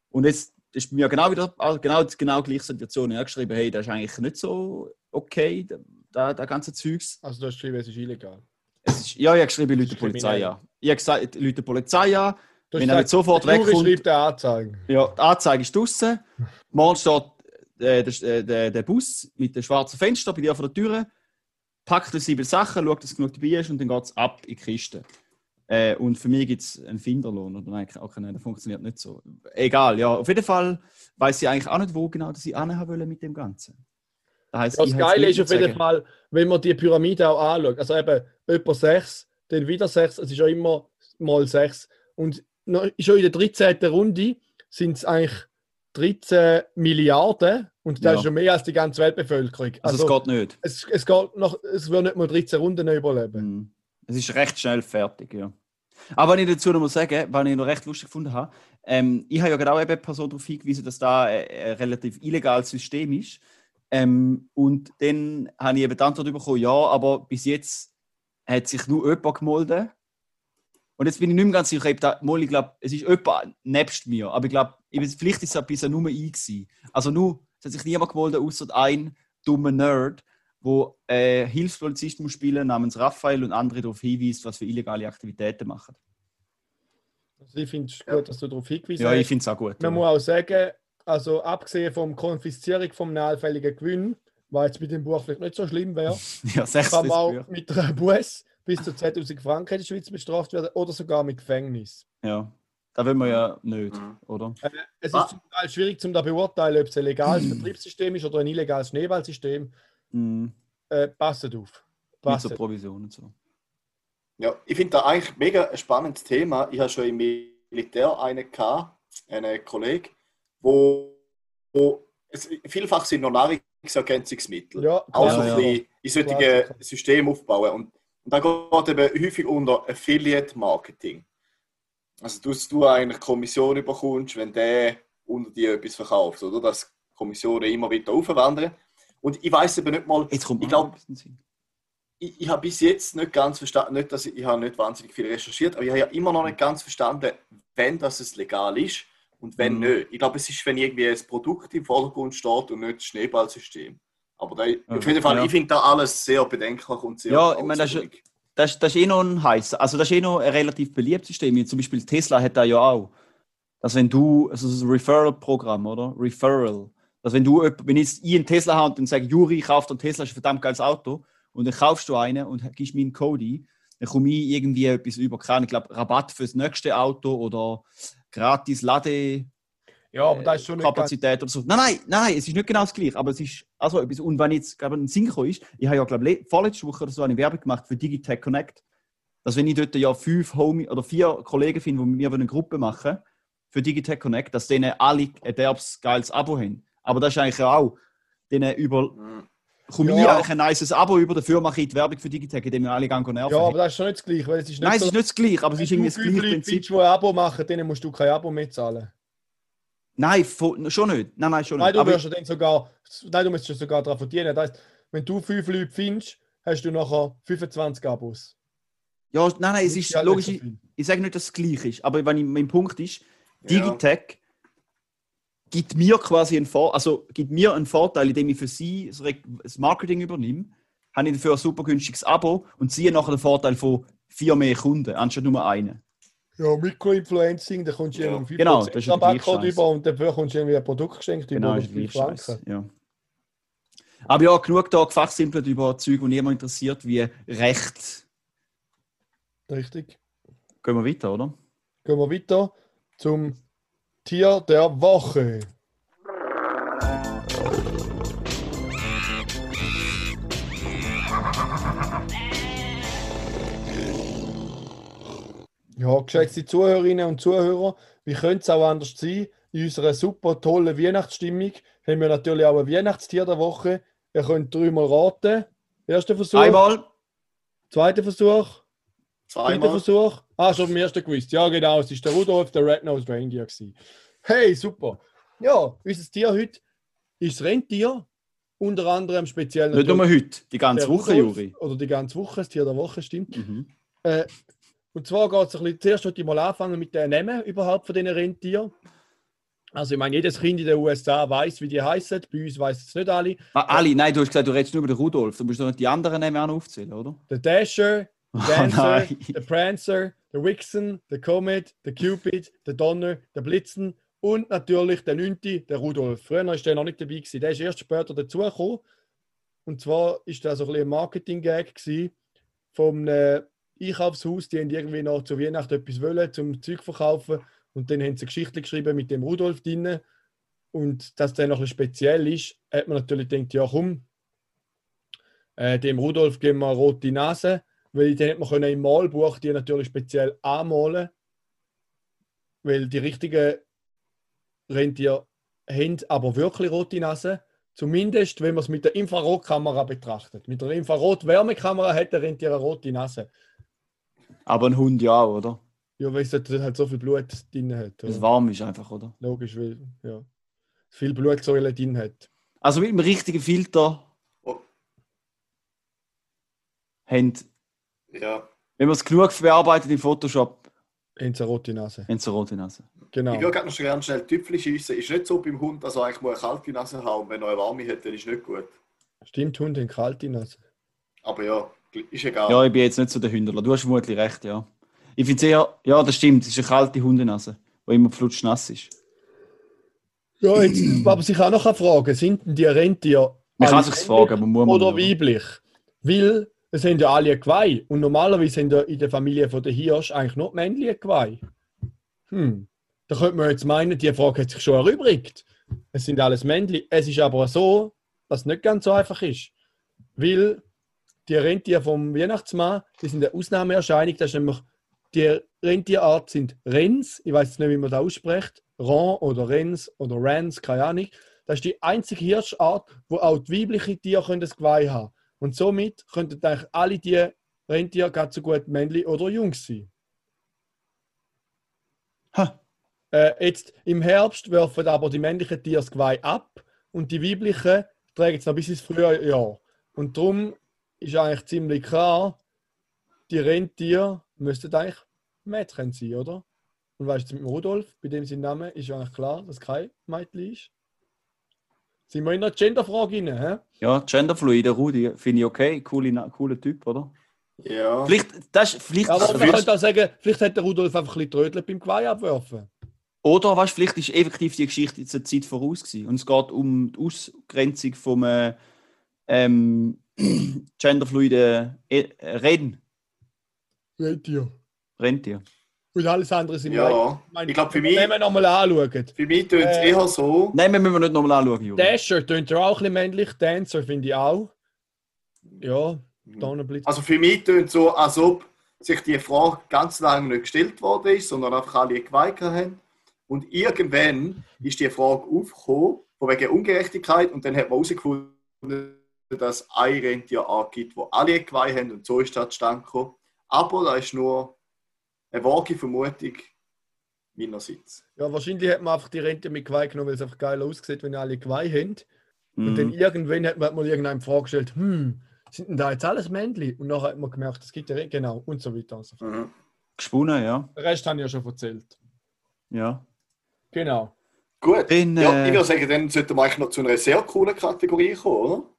Und jetzt ist mir genau wieder, also genau, genau die gleiche Situation. Er hat geschrieben, hey, das ist eigentlich nicht so okay, da, da ganze Zeugs. Also du hast geschrieben, es ist illegal. Es ist, ja, ich habe geschrieben, Leute ist Polizei an. Ich habe gesagt, Leute Polizei an. Wenn hast er nicht sofort der wegkommt- schreibt eine Anzeige. Ja, die Anzeige ist draußen. Morgen steht äh, der, äh, der, der Bus mit dem schwarzen Fenster bei dir vor der Tür. Packt sieben Sachen, schaut, dass genug dabei ist und dann geht es ab in die Kiste. Äh, und für mich gibt es einen Finderlohn. Oder nein, okay, nein, das funktioniert nicht so. Egal, ja. Auf jeden Fall weiß ich eigentlich auch nicht, wo genau dass ich anhaben will mit dem Ganzen. Das, heisst, Ja, ich das Geile ist auf jeden sagen. Fall, wenn man die Pyramide auch anschaut. Also eben, etwa 6, dann wieder 6, es ist ja immer mal 6. Und schon in der 13. Runde sind es eigentlich 13 Milliarden und das Ja. ist schon mehr als die ganze Weltbevölkerung. Also, es geht nicht. es, es geht noch, es wird nicht mal 13 Runden überleben. Mhm. Es ist recht schnell fertig, ja. Aber wenn ich dazu noch mal sagen, was ich noch recht lustig gefunden habe, ähm, ich habe ja genau eben eine Person darauf hingewiesen, dass da ein, ein relativ illegales System ist. Ähm, und dann habe ich eben die Antwort bekommen, ja, aber bis jetzt hat sich nur jemand gemeldet. Und jetzt bin ich nicht mehr ganz sicher, ob da, mal, ich glaube, es ist jemand nebst mir, aber ich glaube, vielleicht ist es bisher nur ich gewesen. Also nur, es hat sich niemand gemeldet, außer ein dummer Nerd, wo äh, Hilfspolizist muss spielen namens Raphael und andere darauf hinweist, was für illegale Aktivitäten machen. Also ich finde es Ja. gut, dass du darauf hingewiesen Ja, hast. ich finde es auch gut. Man ja. muss auch sagen, also abgesehen vom Konfiszierung vom allfälligen Gewinn, was jetzt mit dem Buch vielleicht nicht so schlimm wäre, ja, 60 kann man auch mit einer Bus bis zu 10.000 Franken in der Schweiz bestraft werden oder sogar mit Gefängnis. Ja, da will man ja nicht, Mhm. oder? Es Ah. ist zum Teil schwierig zu beurteilen, ob es ein legales Vertriebssystem ist oder ein illegales Schneeballsystem. Mhm. Äh, passt auf. Mit Passt. so Provision und so. Ja, ich finde das eigentlich mega ein spannendes Thema. Ich habe schon im Militär einen gehabt, einen Kollegen, wo, wo es, vielfach sind noch Nahrungsergänzungsmittel. Ja, auch klar, so ja. ein bisschen in solchen Klar. System aufbauen. Und, und da geht eben häufig unter Affiliate Marketing. Also, dass du eigentlich Kommission bekommst, wenn der unter dir etwas verkauft, oder? Dass Kommissionen immer wieder aufwandern. Und ich weiß eben nicht mal, Jetzt kommt ich glaube, ich, ich habe bis jetzt nicht ganz verstanden, nicht, dass ich, ich habe nicht wahnsinnig viel recherchiert, aber ich habe ja immer noch nicht ganz verstanden, wenn das es legal ist und wenn Mhm. nicht. Ich glaube, es ist, wenn irgendwie ein Produkt im Vordergrund steht und nicht das Schneeballsystem. Aber da, auf jeden Fall, Ja. ich finde da alles sehr bedenklich und sehr Ja, ich meine, das ist-. Das, ist- das ist eh noch ein heiß. Also das ist eh noch ein relativ beliebtes System. Zum Beispiel Tesla hat da ja auch. Dass wenn du, also das Referral-Programm, oder? Referral. Dass wenn du, wenn jetzt ich einen Tesla habe und dann sage, Juri, ich kaufe einen Tesla, ist ein verdammt geiles Auto, und dann kaufst du einen und gibst mir einen Code ein, dann komme ich irgendwie etwas über, keine Ahnung, ich glaube, Rabatt fürs nächste Auto oder gratis Ladekapazität Ja, aber das ist schon ganz, oder so. Nein, nein, nein, es ist nicht genau das gleiche, aber es ist also etwas. Und wenn jetzt gerade ein Sinn gekommen ist, ich habe ja, glaube ich, vorletzte Woche oder so eine Werbung gemacht für Digitech Connect, dass wenn ich dort ja fünf Homie oder vier Kollegen finde, die mit mir eine Gruppe machen für Digitech Connect, dass denen alle ein derbs geiles Abo haben. Aber das ist eigentlich auch, denen über, Mhm. komme Ja. ich eigentlich ein nices Abo über, dafür mache ich die Werbung für Digitech, indem wir alle gehen nerven. ja, aber das ist schon nicht das Gleiche, weil es ist nicht Nein, es so, ist nicht das Gleiche, aber es ist irgendwie das gleiche Leute Prinzip. findest, die ein Abo machen, denen musst du kein Abo mehr zahlen. Nein, schon nicht. Nein, nein, schon Nein, nicht. du Aber wirst ja dann sogar, nein, du musst ja sogar daran verdienen. Das heißt, wenn du fünf Leute findest, hast du nachher 25 Abos. ja, nein, nein, es ist ja logisch. so viel. ich sage nicht, dass es gleich ist, aber wenn ich, mein Punkt ist, Ja. Gibt mir quasi einen, Vor also gibt mir einen Vorteil, indem ich für sie das Marketing übernehme, habe ich dafür ein super günstiges Abo und ziehe nachher den Vorteil von vier mehr Kunden, anstatt nur einen. Ja, Mikroinfluencing, da kommst du Ja. irgendwie 5% Genau, das ist Rabattcode über und dafür kommst du irgendwie ein Produkt geschenkt Genau, über gleich scheiße. Franken. Ja. Aber ja, genug da gefachsimpelt über Zeug, die niemand interessiert, wie Recht. Richtig. Gehen wir weiter, oder? Gehen wir weiter zum Tier der Woche. Ja, geschätzte Zuhörerinnen und Zuhörer, wie könnte es auch anders sein? In unserer super tollen Weihnachtsstimmung haben wir natürlich auch ein Weihnachtstier der Woche. Ihr könnt dreimal raten. Erster Versuch, Einmal. zweiter Versuch, Zweimal. Versuch. Ah, schon beim ersten gewusst. Ja, genau. Es ist der Rudolf, der Red-Nosed Reindeer. Gewesen. Hey, super. Ja, unser Tier heute ist das Rentier. Unter anderem speziell Nicht nur heute, die ganze Woche, Rudolf. Juri. Oder die ganze Woche, das Tier der Woche, stimmt. Mhm. Äh, und zwar geht es ein bisschen, zuerst ich mal anfangen mit den Namen überhaupt von diesen Rentieren. Also ich meine, jedes Kind in den USA weiß, wie die heißen. Bei uns weiß es nicht alle. Ah, Ali, nein, du hast gesagt, du redest nur über den Rudolf. Du musst doch nicht die anderen Namen auch aufzählen, oder? Der Dasher, Dancer, nein. der Prancer, der Vixen, der Comet, der Cupid, der Donner, der Blitzen und natürlich der Neunte, der Rudolf. Früher war der noch nicht dabei. Gewesen. Der ist erst später dazugekommen. Und zwar ist das so ein, ein Marketing-Gag gewesen vom äh, Einkaufshaus. Die haben irgendwie noch zu Weihnachten etwas wollen, zum Zeug verkaufen. Und dann haben sie eine Geschichte geschrieben mit dem Rudolf drin. Und dass der noch ein speziell ist, hat man natürlich gedacht, ja komm, äh, dem Rudolf geben wir rote Nase, weil dann hat man können im Malbuch die natürlich speziell anmalen, weil die richtigen Rentier haben aber wirklich rote Nase. Zumindest, wenn man es mit der Infrarotkamera betrachtet. Mit der Infrarot-Wärmekamera hat der Rentier eine rote Nase. Aber ein Hund ja oder? Ja, weil es halt so viel Blut drin hat. Weil es Oder? warm ist einfach, oder? Logisch, weil ja, viel Blutsäule drin hat. Also mit dem richtigen Filter Oh, haben, ja. wenn man es genug verarbeitet im Photoshop, sie eine rote Nase. sie eine rote Nase. Genau. Ich würde gerne noch schon ganz schnell Tüpfel schiessen. Ist nicht so beim Hund, dass er eigentlich mal eine kalte Nase haben und wenn er eine warme hat, dann ist nicht gut. Stimmt, Hunde haben kalte Nase. Aber ja, ist egal. Ja, ich bin jetzt nicht so der Hündler. Du hast vermutlich recht, ja. Ich finde eher, ja, das stimmt, es ist eine kalte Hundenase, die immer flutschnass ist. Ja, jetzt, aber sich auch noch fragen, sind denn die Rentier Man kann sich's fragen, aber muss man oder weiblich? Weil es sind ja alle ein Geweih und normalerweise sind ja in der Familie von der Hirsch eigentlich nur die Männchen ein Geweih. Hm, da könnte man jetzt meinen, die Frage hat sich schon erübrigt. Es sind alles Männchen. Es ist aber so, dass es nicht ganz so einfach ist. Weil die Rentier vom Weihnachtsmann, die sind eine Ausnahmeerscheinung. Das ist nämlich, die Rentierart sind Rens, ich weiß nicht, wie man das ausspricht, Ran oder Rens oder Rans, keine Ahnung. Das ist die einzige Hirschart, wo auch die weiblichen Tiere können das Geweih haben Und somit könnten eigentlich alle die Rentiere ganz so gut Männli oder Jungs sein. Ha. Äh, jetzt im Herbst werfen aber die männlichen Tiere das Geweih ab und die weiblichen tragen es noch bis ins Frühjahr. Und darum ist eigentlich ziemlich klar, die Rentiere müssten eigentlich Mädchen sein, oder? Und weißt du, mit dem Rudolf, bei dem sein Name ist eigentlich klar, dass kein Mädchen ist. Sind wir in einer Genderfrage rein, hä? Ja, genderfluide Rudi, finde ich okay. Coole, cooler Typ, oder? Ja. Vielleicht, das ist, vielleicht, Aber also, man könnte auch sagen, vielleicht hat der Rudolf einfach ein bisschen trödelt beim Geweih abwerfen. oder weißt, vielleicht ist effektiv die Geschichte jetzt eine Zeit voraus gewesen. Und es geht um die Ausgrenzung vom äh, ähm, genderfluide äh, Reden. Rentier. Rentier. Und alles andere sind Ja. Mädchen. Ich glaube, für Wenn mich, wir nochmal anschauen. für mich tut es Äh, eher so. Nein, wir müssen nicht nochmal anschauen, Juri. Dasher tönt er auch ein bisschen männlich, Dancer finde ich auch. Ja, Donnerblitz. Also für mich tut es so, als ob sich die Frage ganz lange nicht gestellt worden ist, sondern einfach alle geweigert haben. Und irgendwann ist die Frage aufgekommen, von wegen Ungerechtigkeit, und dann hat man herausgefunden, dass es ein Rentier gibt, wo alle Geweih haben, und so ist das zustande gekommen. Aber da ist nur eine vage Vermutung meinerseits. Ja, wahrscheinlich hat man einfach die Rente mit Geweih genommen, weil es einfach geil aussieht, wenn alle Geweih haben. Und Mhm. dann irgendwann hat man mal irgendeinem Frage gestellt, hm, sind denn da jetzt alles Männchen? Und nachher hat man gemerkt, es gibt ja genau und so weiter. und so fort. Mhm. Gesponnen, ja. Den Rest habe ich ja schon erzählt. ja. Genau. Gut. Dann, ja, äh, ich würde sagen, dann sollten wir eigentlich noch zu einer sehr coolen Kategorie kommen, oder?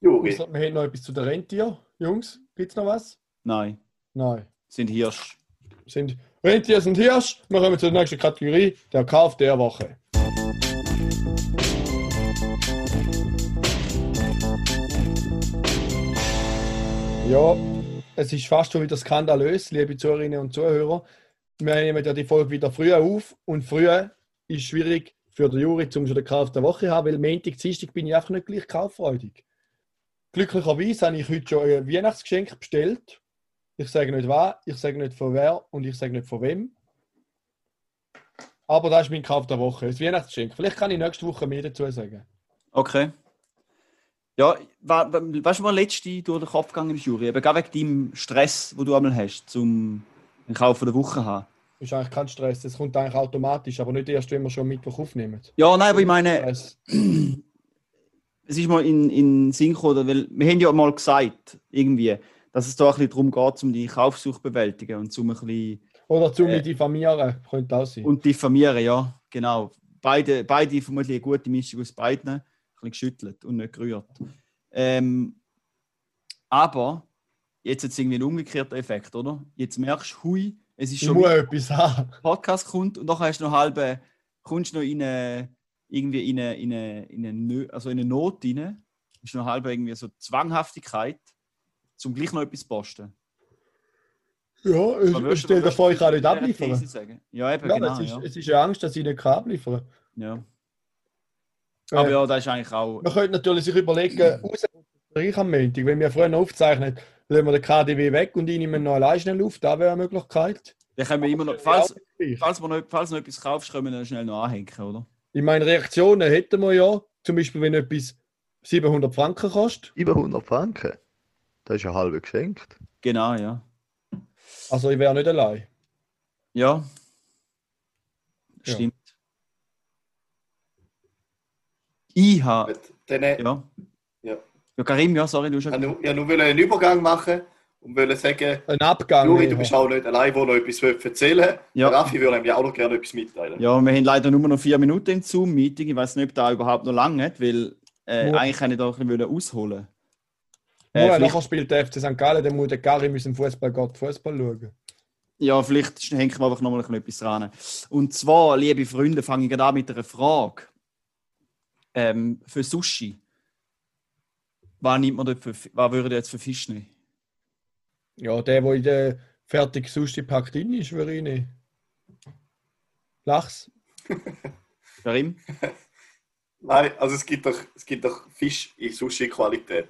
Juri. Wir haben noch etwas zu der Rentier. Jungs, gibt es noch was? Nein, Nein. sind Hirsch. Sind Rentier sind Hirsch. Wir kommen zur nächsten Kategorie, der Kauf der Woche. Ja, es ist fast schon wieder skandalös, liebe Zuhörerinnen und Zuhörer. Wir nehmen ja die Folge wieder früher auf und früher ist schwierig für den Juri, um schon den Kauf der Woche zu haben, weil Montag, Dienstag bin ich einfach nicht gleich kauffreudig. Glücklicherweise habe ich heute schon ein Weihnachtsgeschenk bestellt. Ich sage nicht was, ich sage nicht von wer und ich sage nicht von wem. Aber das ist mein Kauf der Woche, das Weihnachtsgeschenk. Vielleicht kann ich nächste Woche mehr dazu sagen. Okay. Ja, wa- wa- weißt du, was letzte durch den Kopf gegangen ist, Juri? Eben gerade wegen deinem Stress, den du einmal hast, zum Kauf der Woche haben. Ist eigentlich kein Stress, das kommt eigentlich automatisch, aber nicht erst, wenn wir schon Mittwoch aufnehmen. Ja, nein, aber ich meine, es ist mal in, in Sinn gekommen, weil wir haben ja mal gesagt, irgendwie, dass es da ein bisschen darum geht, um die Kaufsucht zu bewältigen und zum ein bisschen Oder zu Äh. diffamieren, könnte auch sein. und diffamieren, ja, genau. Beide, beide vermutlich eine gute Mischung aus beiden, ein bisschen geschüttelt und nicht gerührt. Ähm, aber jetzt hat es irgendwie einen umgekehrten Effekt, oder? Jetzt merkst du, hui, es ist ich schon muss wieder etwas haben. ein Podcast kommt und nachher hast du noch halbe, kommst du noch in eine, irgendwie in eine, in eine, in eine, also in eine Not rein, ist noch halbe irgendwie so Zwanghaftigkeit, zum gleich noch etwas posten. Ja, ich, würdest ich du- stell dir vor, ich kann nicht abliefern. Ja, eben, Ja, genau. es, ist, ja. es ist eine Angst, dass ich nicht kann abliefern Ja. Aber Äh, ja, das ist eigentlich auch. Man könnte natürlich sich überlegen, raus ich am Montag, wenn wir früher noch aufzeichnen, lassen wir den KDW weg und ich nehme noch allein schnell auf, das wäre eine Möglichkeit. Da können wir immer noch, falls, falls, wir noch, falls noch etwas kaufst, können wir dann schnell noch anhängen, oder? Ich meine, Reaktionen hätten wir ja, zum Beispiel, wenn etwas 700 Franken kostet. Über 100 Franken. Das ist ja halb geschenkt. Genau, ja. Also, ich wäre nicht allein. Ja. Ja. Stimmt. Ich habe. Äh, Ja. Ja. Ja, Karim, ja, sorry, du hast ich ja. nur, wollte einen Übergang machen und wollte sagen, Ein Abgang. Juri, du bist auch nicht allein, der noch etwas erzählen will. Ja. Der Raffi würde nämlich auch noch gerne etwas mitteilen. Ja, wir haben leider nur noch vier Minuten im Zoom-Meeting. Ich weiß nicht, ob da überhaupt noch lange hat, weil äh, eigentlich kann ich da ein bisschen ausholen. Nur, Äh, vielleicht, nachher spielt der FC St. Gallen, dann muss der Gary müssen Fußball Gott Fußball schauen. ja, vielleicht hängen wir einfach noch mal etwas dran. Und zwar, liebe Freunde, fange ich gerade an mit einer Frage. Ähm, für Sushi. Was, nimmt man dort für, was würde jetzt für Fisch nehmen? Ja, der, der in der fertig Sushi packt drin ist, würde ich nicht. Lachs. Karim? Nein, also es gibt doch, es gibt doch Fisch in Sushi-Qualität,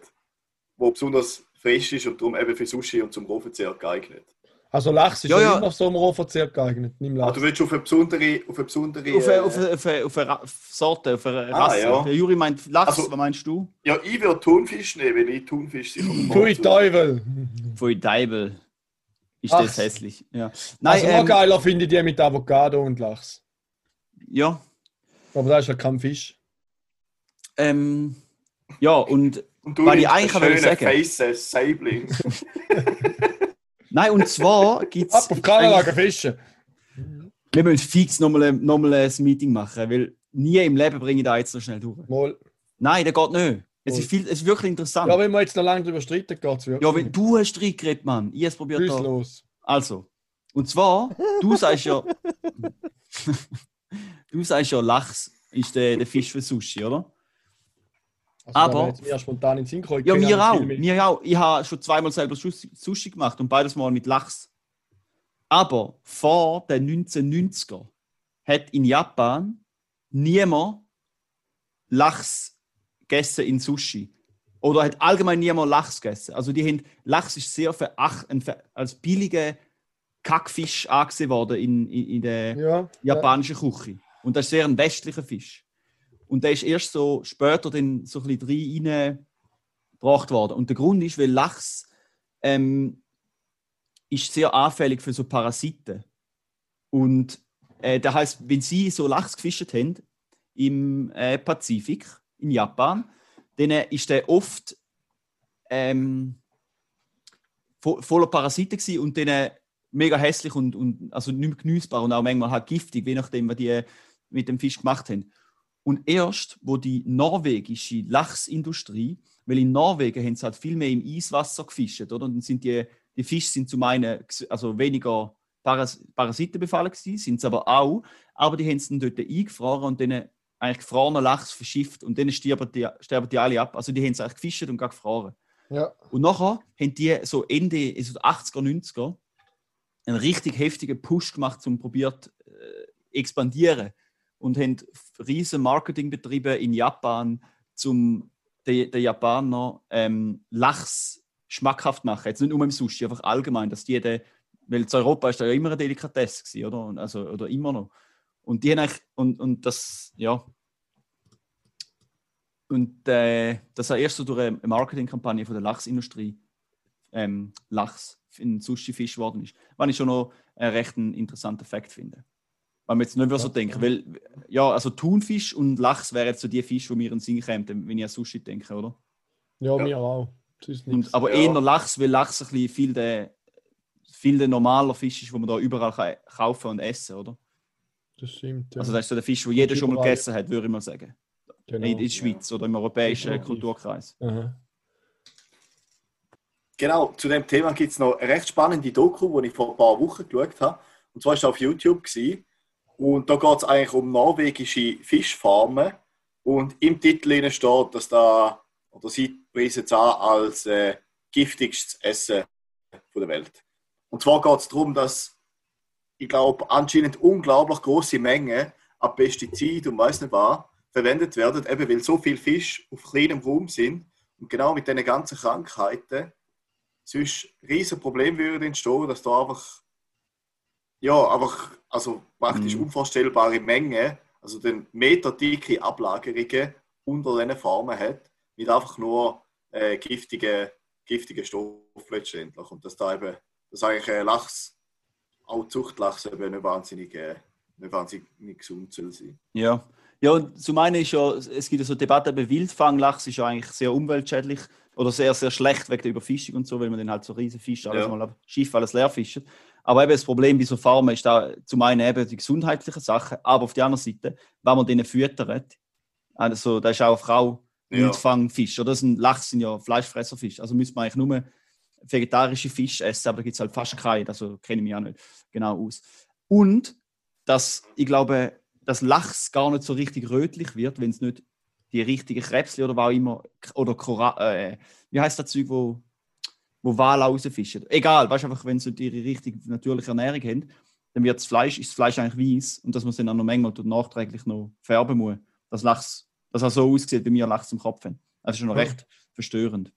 wo besonders frisch ist und darum eben für Sushi und zum Rohverzehr geeignet. Also Lachs ist Ja, ja, immer so im Rohverzehr geeignet. Nimm Ah, Lachs. du willst auf eine besondere, auf eine besondere Auf eine, äh, auf eine, auf eine, auf eine Sorte, auf eine Ah, Rasse. ja. Der Juri meint Lachs, Also- was meinst du? Ja, ich würde Thunfisch nehmen, weil ich Thunfisch sicher Pfui Teufel! Pfui Deibel. Ist Ach. das hässlich. Ja. Nein, Also noch ähm, geiler finde ich die mit Avocado und Lachs. ja. Aber da ist ja kein Fisch. Ähm, ja, und Und du Weil ich eigentlich schönen sagen- Faces, Saibling. nein, und zwar gibt Ab es. auf Kanalager fischen. Wir müssen fix nochmal ein, nochmal ein Meeting machen, weil nie im Leben bringe ich da jetzt so schnell durch. Mal. Nein, das geht nicht. Es ist, viel, es ist wirklich interessant. Ja, Ja, wenn wir jetzt noch lange darüber streiten, geht es wirklich. wenn du hast Streit geredet, Mann. Ich habe es probiert. Da. los. Also, und zwar, du sagst ja. du sagst ja, Lachs ist der, der Fisch für Sushi, oder? Also, Aber- jetzt mir spontan in Sinn kommen, ich Ja, mir auch. Mir auch. Ich habe schon zweimal selber Sushi gemacht und beides Mal mit Lachs. Aber vor den 1990er hat in Japan niemand Lachs gegessen in Sushi. Oder hat allgemein niemand Lachs gegessen. Also die haben, Lachs ist sehr veracht, als billiger Kackfisch angesehen worden in, in, in der Ja, japanischen Küche. Und das ist sehr ein westlicher Fisch. Und der ist erst so später dann so ein bisschen rein gebracht worden. Und der Grund ist, weil Lachs ähm, ist sehr anfällig für so Parasiten. Und äh, das heißt, wenn sie so Lachs gefischt haben im äh, Pazifik, in Japan, dann äh, ist der oft ähm, vo voller Parasiten gewesen und dann äh, mega hässlich und, und also nicht mehr genießbar und auch manchmal halt giftig, je nachdem, was die mit dem Fisch gemacht haben. Und erst, wo die norwegische Lachsindustrie, weil in Norwegen haben sie halt viel mehr im Eiswasser gefischt, oder? Und dann sind die, die Fische sind zum einen also weniger Paras Parasiten befallen gewesen, sind sie aber auch, aber die haben sie dann dort eingefroren und dann eigentlich gefrorener Lachs verschifft und dann sterben die, sterben die alle ab. Also die haben sie eigentlich gefischt und gar gefroren. ja. Und nachher haben die so Ende also 80er, 90er einen richtig heftigen Push gemacht, um probiert äh, expandieren und haben riesen Marketing betrieben in Japan, um den, Japaner ähm, Lachs schmackhaft machen. Jetzt nicht nur im Sushi, einfach allgemein, dass die den, weil in Europa ist ja immer eine Delikatesse gewesen, oder? Also, oder immer noch. Und die haben eigentlich, und, und das, ja. Und äh, das war erst so durch eine Marketingkampagne von der Lachsindustrie ähm, Lachs in Sushi-Fisch geworden ist. Was ich schon noch einen recht interessanten Fakt finde. Weil man jetzt nicht mehr so Ja. denken. Weil, ja, also Thunfisch und Lachs wären jetzt so die Fische, die mir in den Sinn kämen, wenn ich an Sushi denke, oder? Ja, Ja. mir auch. Und, aber Ja. eher Lachs, weil Lachs ein bisschen viel der, viel der normaler Fisch ist, den man da überall kann kaufen und essen, oder? das stimmt. Ja. Also das ist so der Fisch, den jeder schon mal gegessen hat, würde ich mal sagen. genau. in der Schweiz oder im europäischen Definitiv. Kulturkreis. Aha. Genau, zu dem Thema gibt es noch eine recht spannende Doku, die ich vor ein paar Wochen geschaut habe. Und zwar war es auf YouTube. Gewesen. Und da geht es eigentlich um norwegische Fischfarmen. Und im Titel steht, dass da, oder sie preisen es an als äh, giftigstes Essen der Welt. Und zwar geht es darum, dass ich glaube, anscheinend unglaublich große Mengen an Pestiziden und weiß nicht was verwendet werden, eben weil so viele Fische auf kleinem Raum sind. Und genau mit diesen ganzen Krankheiten sonst riesen Problem würde entstehen, dass da einfach ja, einfach also praktisch Mhm. unvorstellbare Mengen, also den meterdicke Ablagerungen unter diesen Farmen hat, mit einfach nur äh, giftige, giftige Stoffe letztendlich. Und dass da eben, dass eigentlich äh, Lachs, auch Zuchtlachs eben nicht wahnsinnig, äh, nicht wahnsinnig gesund soll sein. Ja. Ja, und zum einen ist ja, es gibt ja so Debatten, eben Wildfanglachs ist ja eigentlich sehr umweltschädlich oder sehr, sehr schlecht wegen der Überfischung und so, weil man dann halt so riesen Fische alles Ja. mal ab Schiff alles leer fischt. Aber eben das Problem bei so Farmen ist da zum einen eben die gesundheitlichen Sachen, aber auf der anderen Seite, wenn man denen füttert, also da ist auch eine Frau Ja. Wildfangfisch, oder? Das sind, Lachs sind ja Fleischfresserfisch, also müsste man eigentlich nur vegetarische Fisch essen, aber da gibt es halt fast keinen, also kenne ich mich auch nicht genau aus. Und dass ich glaube, dass Lachs gar nicht so richtig rötlich wird, wenn es nicht die richtigen Krebsli oder was auch immer, oder Kora äh, wie heißt das Zeug, wo, wo Wale rausfischen? Egal, weißt du, einfach, wenn sie ihre richtige natürliche Ernährung haben, dann wird das Fleisch, ist das Fleisch eigentlich weiß und dass man es dann auch noch manchmal nachträglich noch färben muss, dass Lachs, dass er so aussieht, wie wir Lachs im Kopf haben. Das ist schon noch Ja. recht verstörend.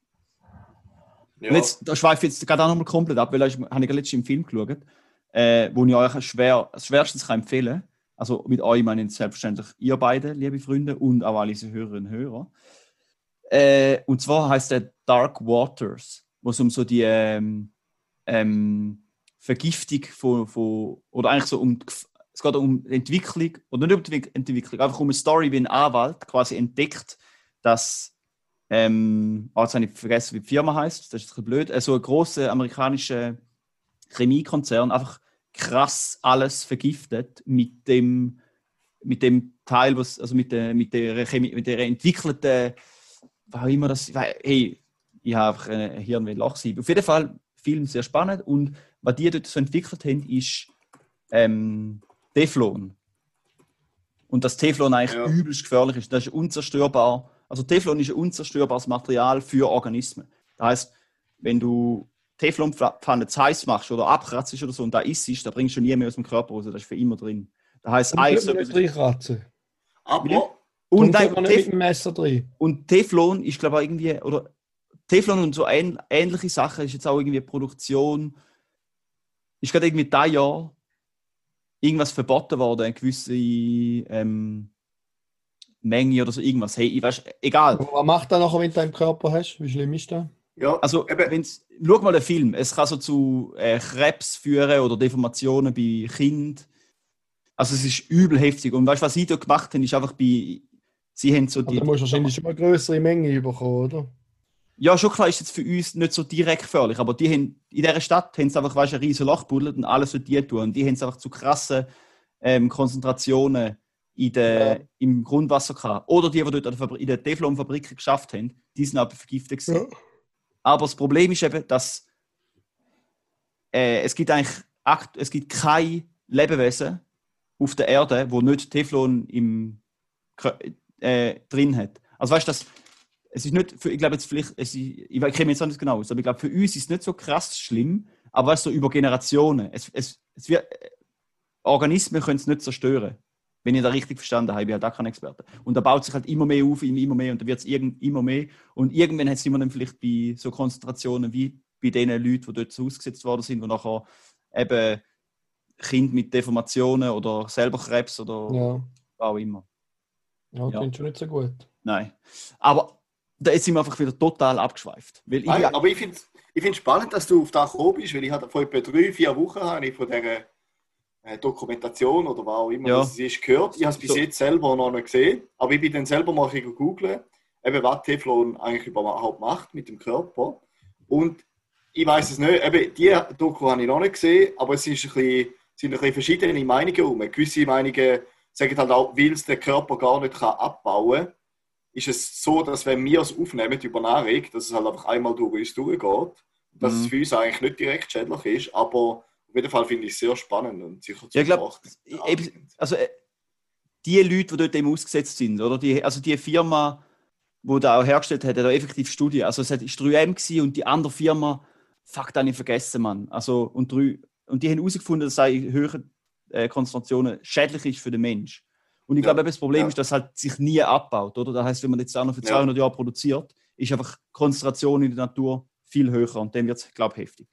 Ja. Und jetzt, da schweife ich jetzt gerade auch nochmal komplett ab, weil ist- habe ich letztens im Film geschaut, äh, wo ich euch schwer, schwerstens kann empfehlen kann. Also mit euch meine ich selbstverständlich ihr beide, liebe Freunde, und auch alle unsere Hörerinnen und Hörer. Äh, und zwar heißt der Dark Waters, wo es um so die ähm, ähm, Vergiftung von, von, oder eigentlich so um, es geht um Entwicklung, oder nicht um die Entwicklung, einfach um eine Story, wie ein Anwalt quasi entdeckt, dass ähm, oh, jetzt habe ich vergessen, wie die Firma heißt. Das ist ein blöd. Äh, So ein großer amerikanischer Chemiekonzern einfach krass alles vergiftet mit dem, mit dem Teil, was, also mit der, mit der, Chemie, mit der entwickelten, auch immer das, hey, ich habe einfach ein Hirn wie Lachsieb. Auf jeden Fall, Film sehr spannend und was die dort so entwickelt haben, ist ähm, Teflon. Und dass Teflon eigentlich Ja. übelst gefährlich ist. Das ist unzerstörbar. Also Teflon ist ein unzerstörbares Material für Organismen. Das heißt, wenn du Teflonpfanne zu heiß machst oder abkratzt oder so und da isst, da bringst du nie mehr aus dem Körper raus. Das ist für immer drin. Das heißt, Und wir so, nicht reinkratzen. Aber, und, Und nein, nicht mit dem Messer drin. und Teflon ist, glaube ich, irgendwie, oder Teflon und so ähn ähnliche Sachen ist jetzt auch irgendwie Produktion. Ist gerade irgendwie da Jahr irgendwas verboten worden, eine gewisse ähm, Menge oder so irgendwas. Hey, ich weiß, egal. Was macht das nachher, wenn du einen Körper hast? Wie schlimm ist das? ja, Also, wenn's, schau mal den Film. Es kann so zu äh, Krebs führen oder Deformationen bei Kind. Also, es ist übel heftig. Und weißt du, was sie da gemacht haben, ist einfach bei. Sie haben so Aber die. du musst wahrscheinlich schon mal eine größere Menge bekommen, oder? Ja, schon klar ist jetzt für uns nicht so direkt gefährlich, aber die haben, in dieser Stadt haben sie einfach weißt, ein riesen Loch gebuddelt und alles für die tun. Und die haben es einfach zu krassen ähm, Konzentrationen in der, Ja. im Grundwasser gehabt. Oder die, die dort an der Fabri- in der Teflonfabrik geschafft haben, die sind aber vergiftet gewesen. Aber das Problem ist eben, dass äh, es gibt eigentlich es gibt kein Lebewesen auf der Erde, wo nicht Teflon im, äh, drin hat. Also weißt du, das, es ist nicht, für, ich glaube jetzt vielleicht, es ist, ich ich kenne jetzt auch nicht genau aus, aber ich glaube für uns ist es nicht so krass schlimm, aber so über Generationen. Es, es, es wird, Organismen können es nicht zerstören. Wenn ich das richtig verstanden habe, ich bin halt auch kein Experte. Und da baut sich halt immer mehr auf, immer mehr und dann wird es immer mehr. Und irgendwann hat es immer dann vielleicht bei so Konzentrationen wie bei den Leuten, die dort so ausgesetzt worden sind, die nachher eben Kinder mit Deformationen oder selber Krebs oder Ja, was auch immer. ja, Ja. klingt schon nicht so gut. Nein. Aber da sind wir einfach wieder total abgeschweift. Ich, Nein, aber ich finde es spannend, dass du auf das gekommen bist, weil ich hatte vor etwa drei, vier Wochen habe ich von dieser äh, Dokumentation oder was auch immer Ja. das ist, gehört. Ich habe es bis So. jetzt selber noch nicht gesehen, aber ich bin dann selber mal googeln, eben was Teflon eigentlich überhaupt macht mit dem Körper. Und ich weiß es nicht, eben die Doku habe ich noch nicht gesehen, aber es ist ein bisschen, sind ein bisschen verschiedene Meinungen herum. Gewisse Meinungen sagen halt auch, weil es der Körper gar nicht kann abbauen kann, ist es so, dass wenn wir es aufnehmen über Nahrung, dass es halt einfach einmal durch uns durchgeht, dass Mhm. es für uns eigentlich nicht direkt schädlich ist, aber auf jeden Fall finde ich es sehr spannend und sicher zu Ja, ich glaub, ich- eben- also äh, die Leute, die dort eben ausgesetzt sind, oder die, also die Firma, die da auch hergestellt hat, hat auch effektiv Studien. Also es hat- ist 3M gewesen und die andere Firma, fuck, da ich vergessen, Mann. Also, und, drei, und die haben herausgefunden, dass eine höhere äh, Konzentrationen schädlich ist für den Mensch. Und ich Ja, glaube, das Problem ja. ist, dass es halt sich nie abbaut, oder? Das heißt, wenn man jetzt auch noch für Ja. 200 Jahre produziert, ist einfach die Konzentration in der Natur viel höher und dann wird es, glaube ich, heftig.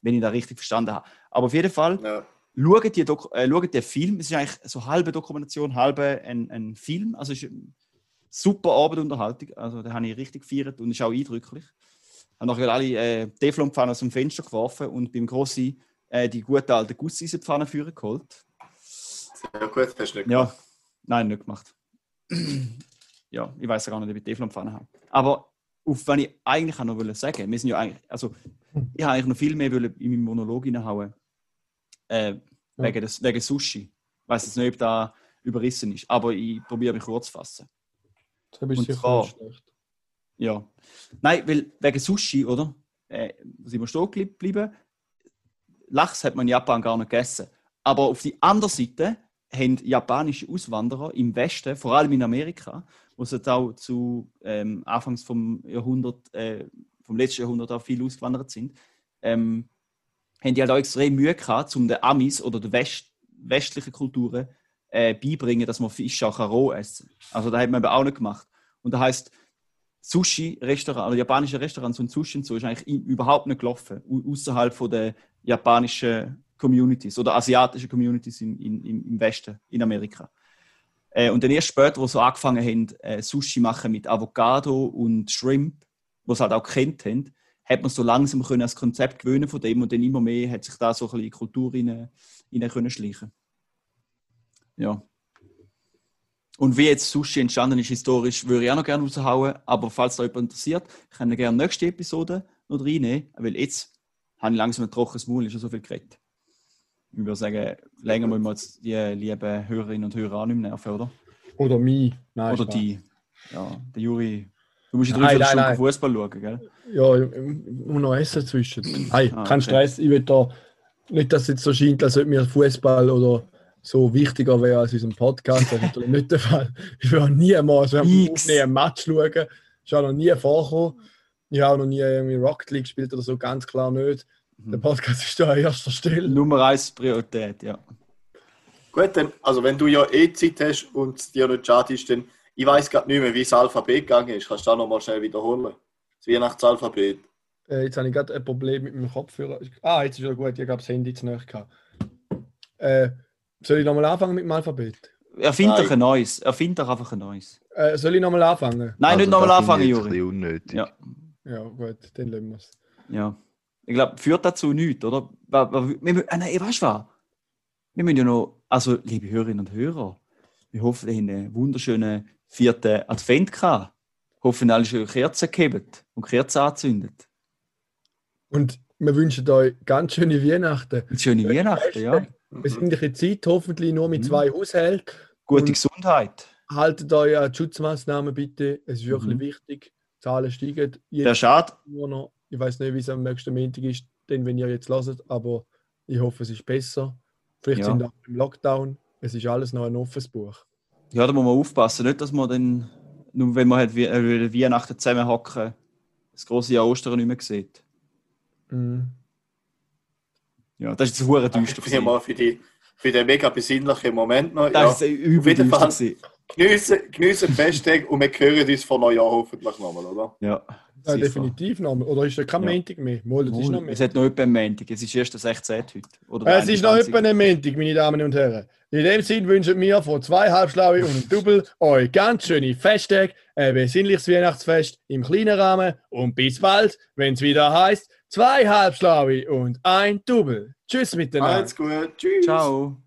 Wenn ich da richtig verstanden habe. Aber auf jeden Fall, Ja. schaut, die Doku- äh, schaut den Film. Es ist eigentlich so halbe Dokumentation, halbe ein, ein Film. Also es ist eine super Abendunterhaltung. Also den habe ich richtig gefeiert und ist auch eindrücklich. Habe nachher alle äh, Teflonpfannen aus dem Fenster geworfen und beim Grossi äh, die gute alte Gusseisenpfanne führen geholt. Sehr gut, hast du nicht Ja, nein, nicht gemacht. ja, ich weiß ja gar nicht, ob ich Teflonpfanne habe. Aber auf was ich eigentlich auch noch wollte sagen, wir sind ja eigentlich, also ich habe eigentlich noch viel mehr wollen in meinem Monolog reinhauen. Äh, wegen, des, wegen Sushi. Ich weiß jetzt nicht, ob da überrissen ist, aber ich probiere mich kurz zu fassen. Das ist Und sicher zwar- schlecht. Ja. Nein, weil wegen Sushi, oder? Äh, sind wir stehen geblieben. Lachs hat man in Japan gar nicht gegessen. Aber auf die andere Seite haben japanische Auswanderer im Westen, vor allem in Amerika, wo es auch zu ähm, Anfangs vom Jahrhundert, äh, vom letzten Jahrhundert auch viel ausgewandert sind, ähm, haben die halt auch extrem Mühe gehabt, um den Amis oder den West westlichen Kulturen äh, beibringen, dass man Fisch auch roh essen kann. Also das hat man eben auch nicht gemacht. Und das heißt, Sushi-Restaurants, oder japanische Restaurants und Sushi und so ist eigentlich überhaupt nicht gelaufen, au- außerhalb von der japanischen Communities oder asiatischen Communities in, in, im Westen, in Amerika. Äh, und dann erst später, wo sie angefangen haben, äh, Sushi machen mit Avocado und Shrimp, was halt auch kennt haben, hat man so langsam können das Konzept gewöhnen von dem und dann immer mehr hat sich da so ein bisschen Kultur rein, rein können schleichen. Ja. Und wie jetzt Sushi entstanden ist historisch, würde ich auch noch gerne raushauen, aber falls da jemand interessiert, kann ich gerne nächste Episode noch reinnehmen, weil jetzt habe ich langsam ein trockenes Maul, ist schon so viel geredet. Ich würde sagen, länger müssen wir jetzt die lieben Hörerinnen und Hörer auch nicht mehr nerven, oder? Oder mich. Nein, oder die. Ja, der Juri. Du musst Nein, drei nein, Stunden nein. Fußball schauen, gell? Ja, ich ich muss noch essen zwischen. Hey, Ah, kein okay. Stress. Ich will da nicht, dass es jetzt so scheint, als ob mir Fußball oder so wichtiger wäre als unserem Podcast. Das ist natürlich nicht der Fall. Ich will auch nie ein Match schauen. Das ist auch noch nie vorgekommen. Ich habe noch nie irgendwie Rocket League gespielt oder so, ganz klar nicht. Der Podcast ist da an erster Stelle. Nummer eins Priorität, ja. Gut, dann, also wenn du ja eh Zeit hast und es dir nicht schade ist, dann, ich weiß gerade nicht mehr, wie das Alphabet gegangen ist. Kannst du das nochmal schnell wiederholen? Das Weihnachtsalphabet. Äh, jetzt habe ich gerade ein Problem mit meinem Kopfhörer. Ah, jetzt ist wieder gut. Ich habe das Handy zu nahe gehabt. Äh, soll ich nochmal anfangen mit dem Alphabet? Erfind Nein. doch ein neues. Erfind doch einfach ein neues. Äh, soll ich nochmal anfangen? Nein, nicht nochmal Also, das anfangen, Juri. ein bisschen unnötig. Ja. Ja, gut, dann lassen wir es. Ja. Ich glaube, führt dazu nichts, oder? Wir, ah, nein, weißt du was? Wir müssen ja noch, also liebe Hörerinnen und Hörer, wir hoffen, ihr habt einen wunderschönen vierten Advent gehabt. Hoffen, alle schon Kerzen gehabt und Kerzen angezündet. Und wir wünschen euch ganz schöne Weihnachten. Schöne Weihnachten, ja. Besinnliche Zeit, hoffentlich nur mit Mhm. zwei Haushalten. Gute Und- Gesundheit. Haltet euch an die Schutzmaßnahmen bitte. Es ist wirklich Mhm. wichtig. Die Zahlen steigen. Der Jetzt Schad. nur noch. Ich weiß nicht, wie es am nächsten Montag ist, denn wenn ihr jetzt hört, aber ich hoffe, es ist besser. Vielleicht Ja. sind wir auch im Lockdown. Es ist alles noch ein offenes Buch. Ja, da muss man aufpassen. Nicht, dass man dann, nur wenn man halt wie- äh, Weihnachten zusammen hocken, das große Jahr Ostern nicht mehr sieht. Mhm. Ja, das ist jetzt hure düster. Danke für, die, für den mega besinnlichen Moment noch. Ja. Das ist übel düster. Geniessen, geniessen die Festtag und wir hören uns vor Neujahr hoffentlich nochmal, oder? Ja, Ja, sicher. definitiv noch. Oder ist da kein Ja. Montag mehr? Mal, das ist noch. Es hat noch etwa Montag. Es ist erst der 16. heute. Oder Es ist noch 21. etwa ein Montag, meine Damen und Herren. In dem Sinn wünschen wir von zwei Halbschlaue und einem Double euch ganz schöne Festtage, ein besinnliches Weihnachtsfest im kleinen Rahmen und bis bald, wenn es wieder heißt, zwei Halbschlaue und ein Double. Tschüss miteinander. Alles gut. Tschüss. Ciao.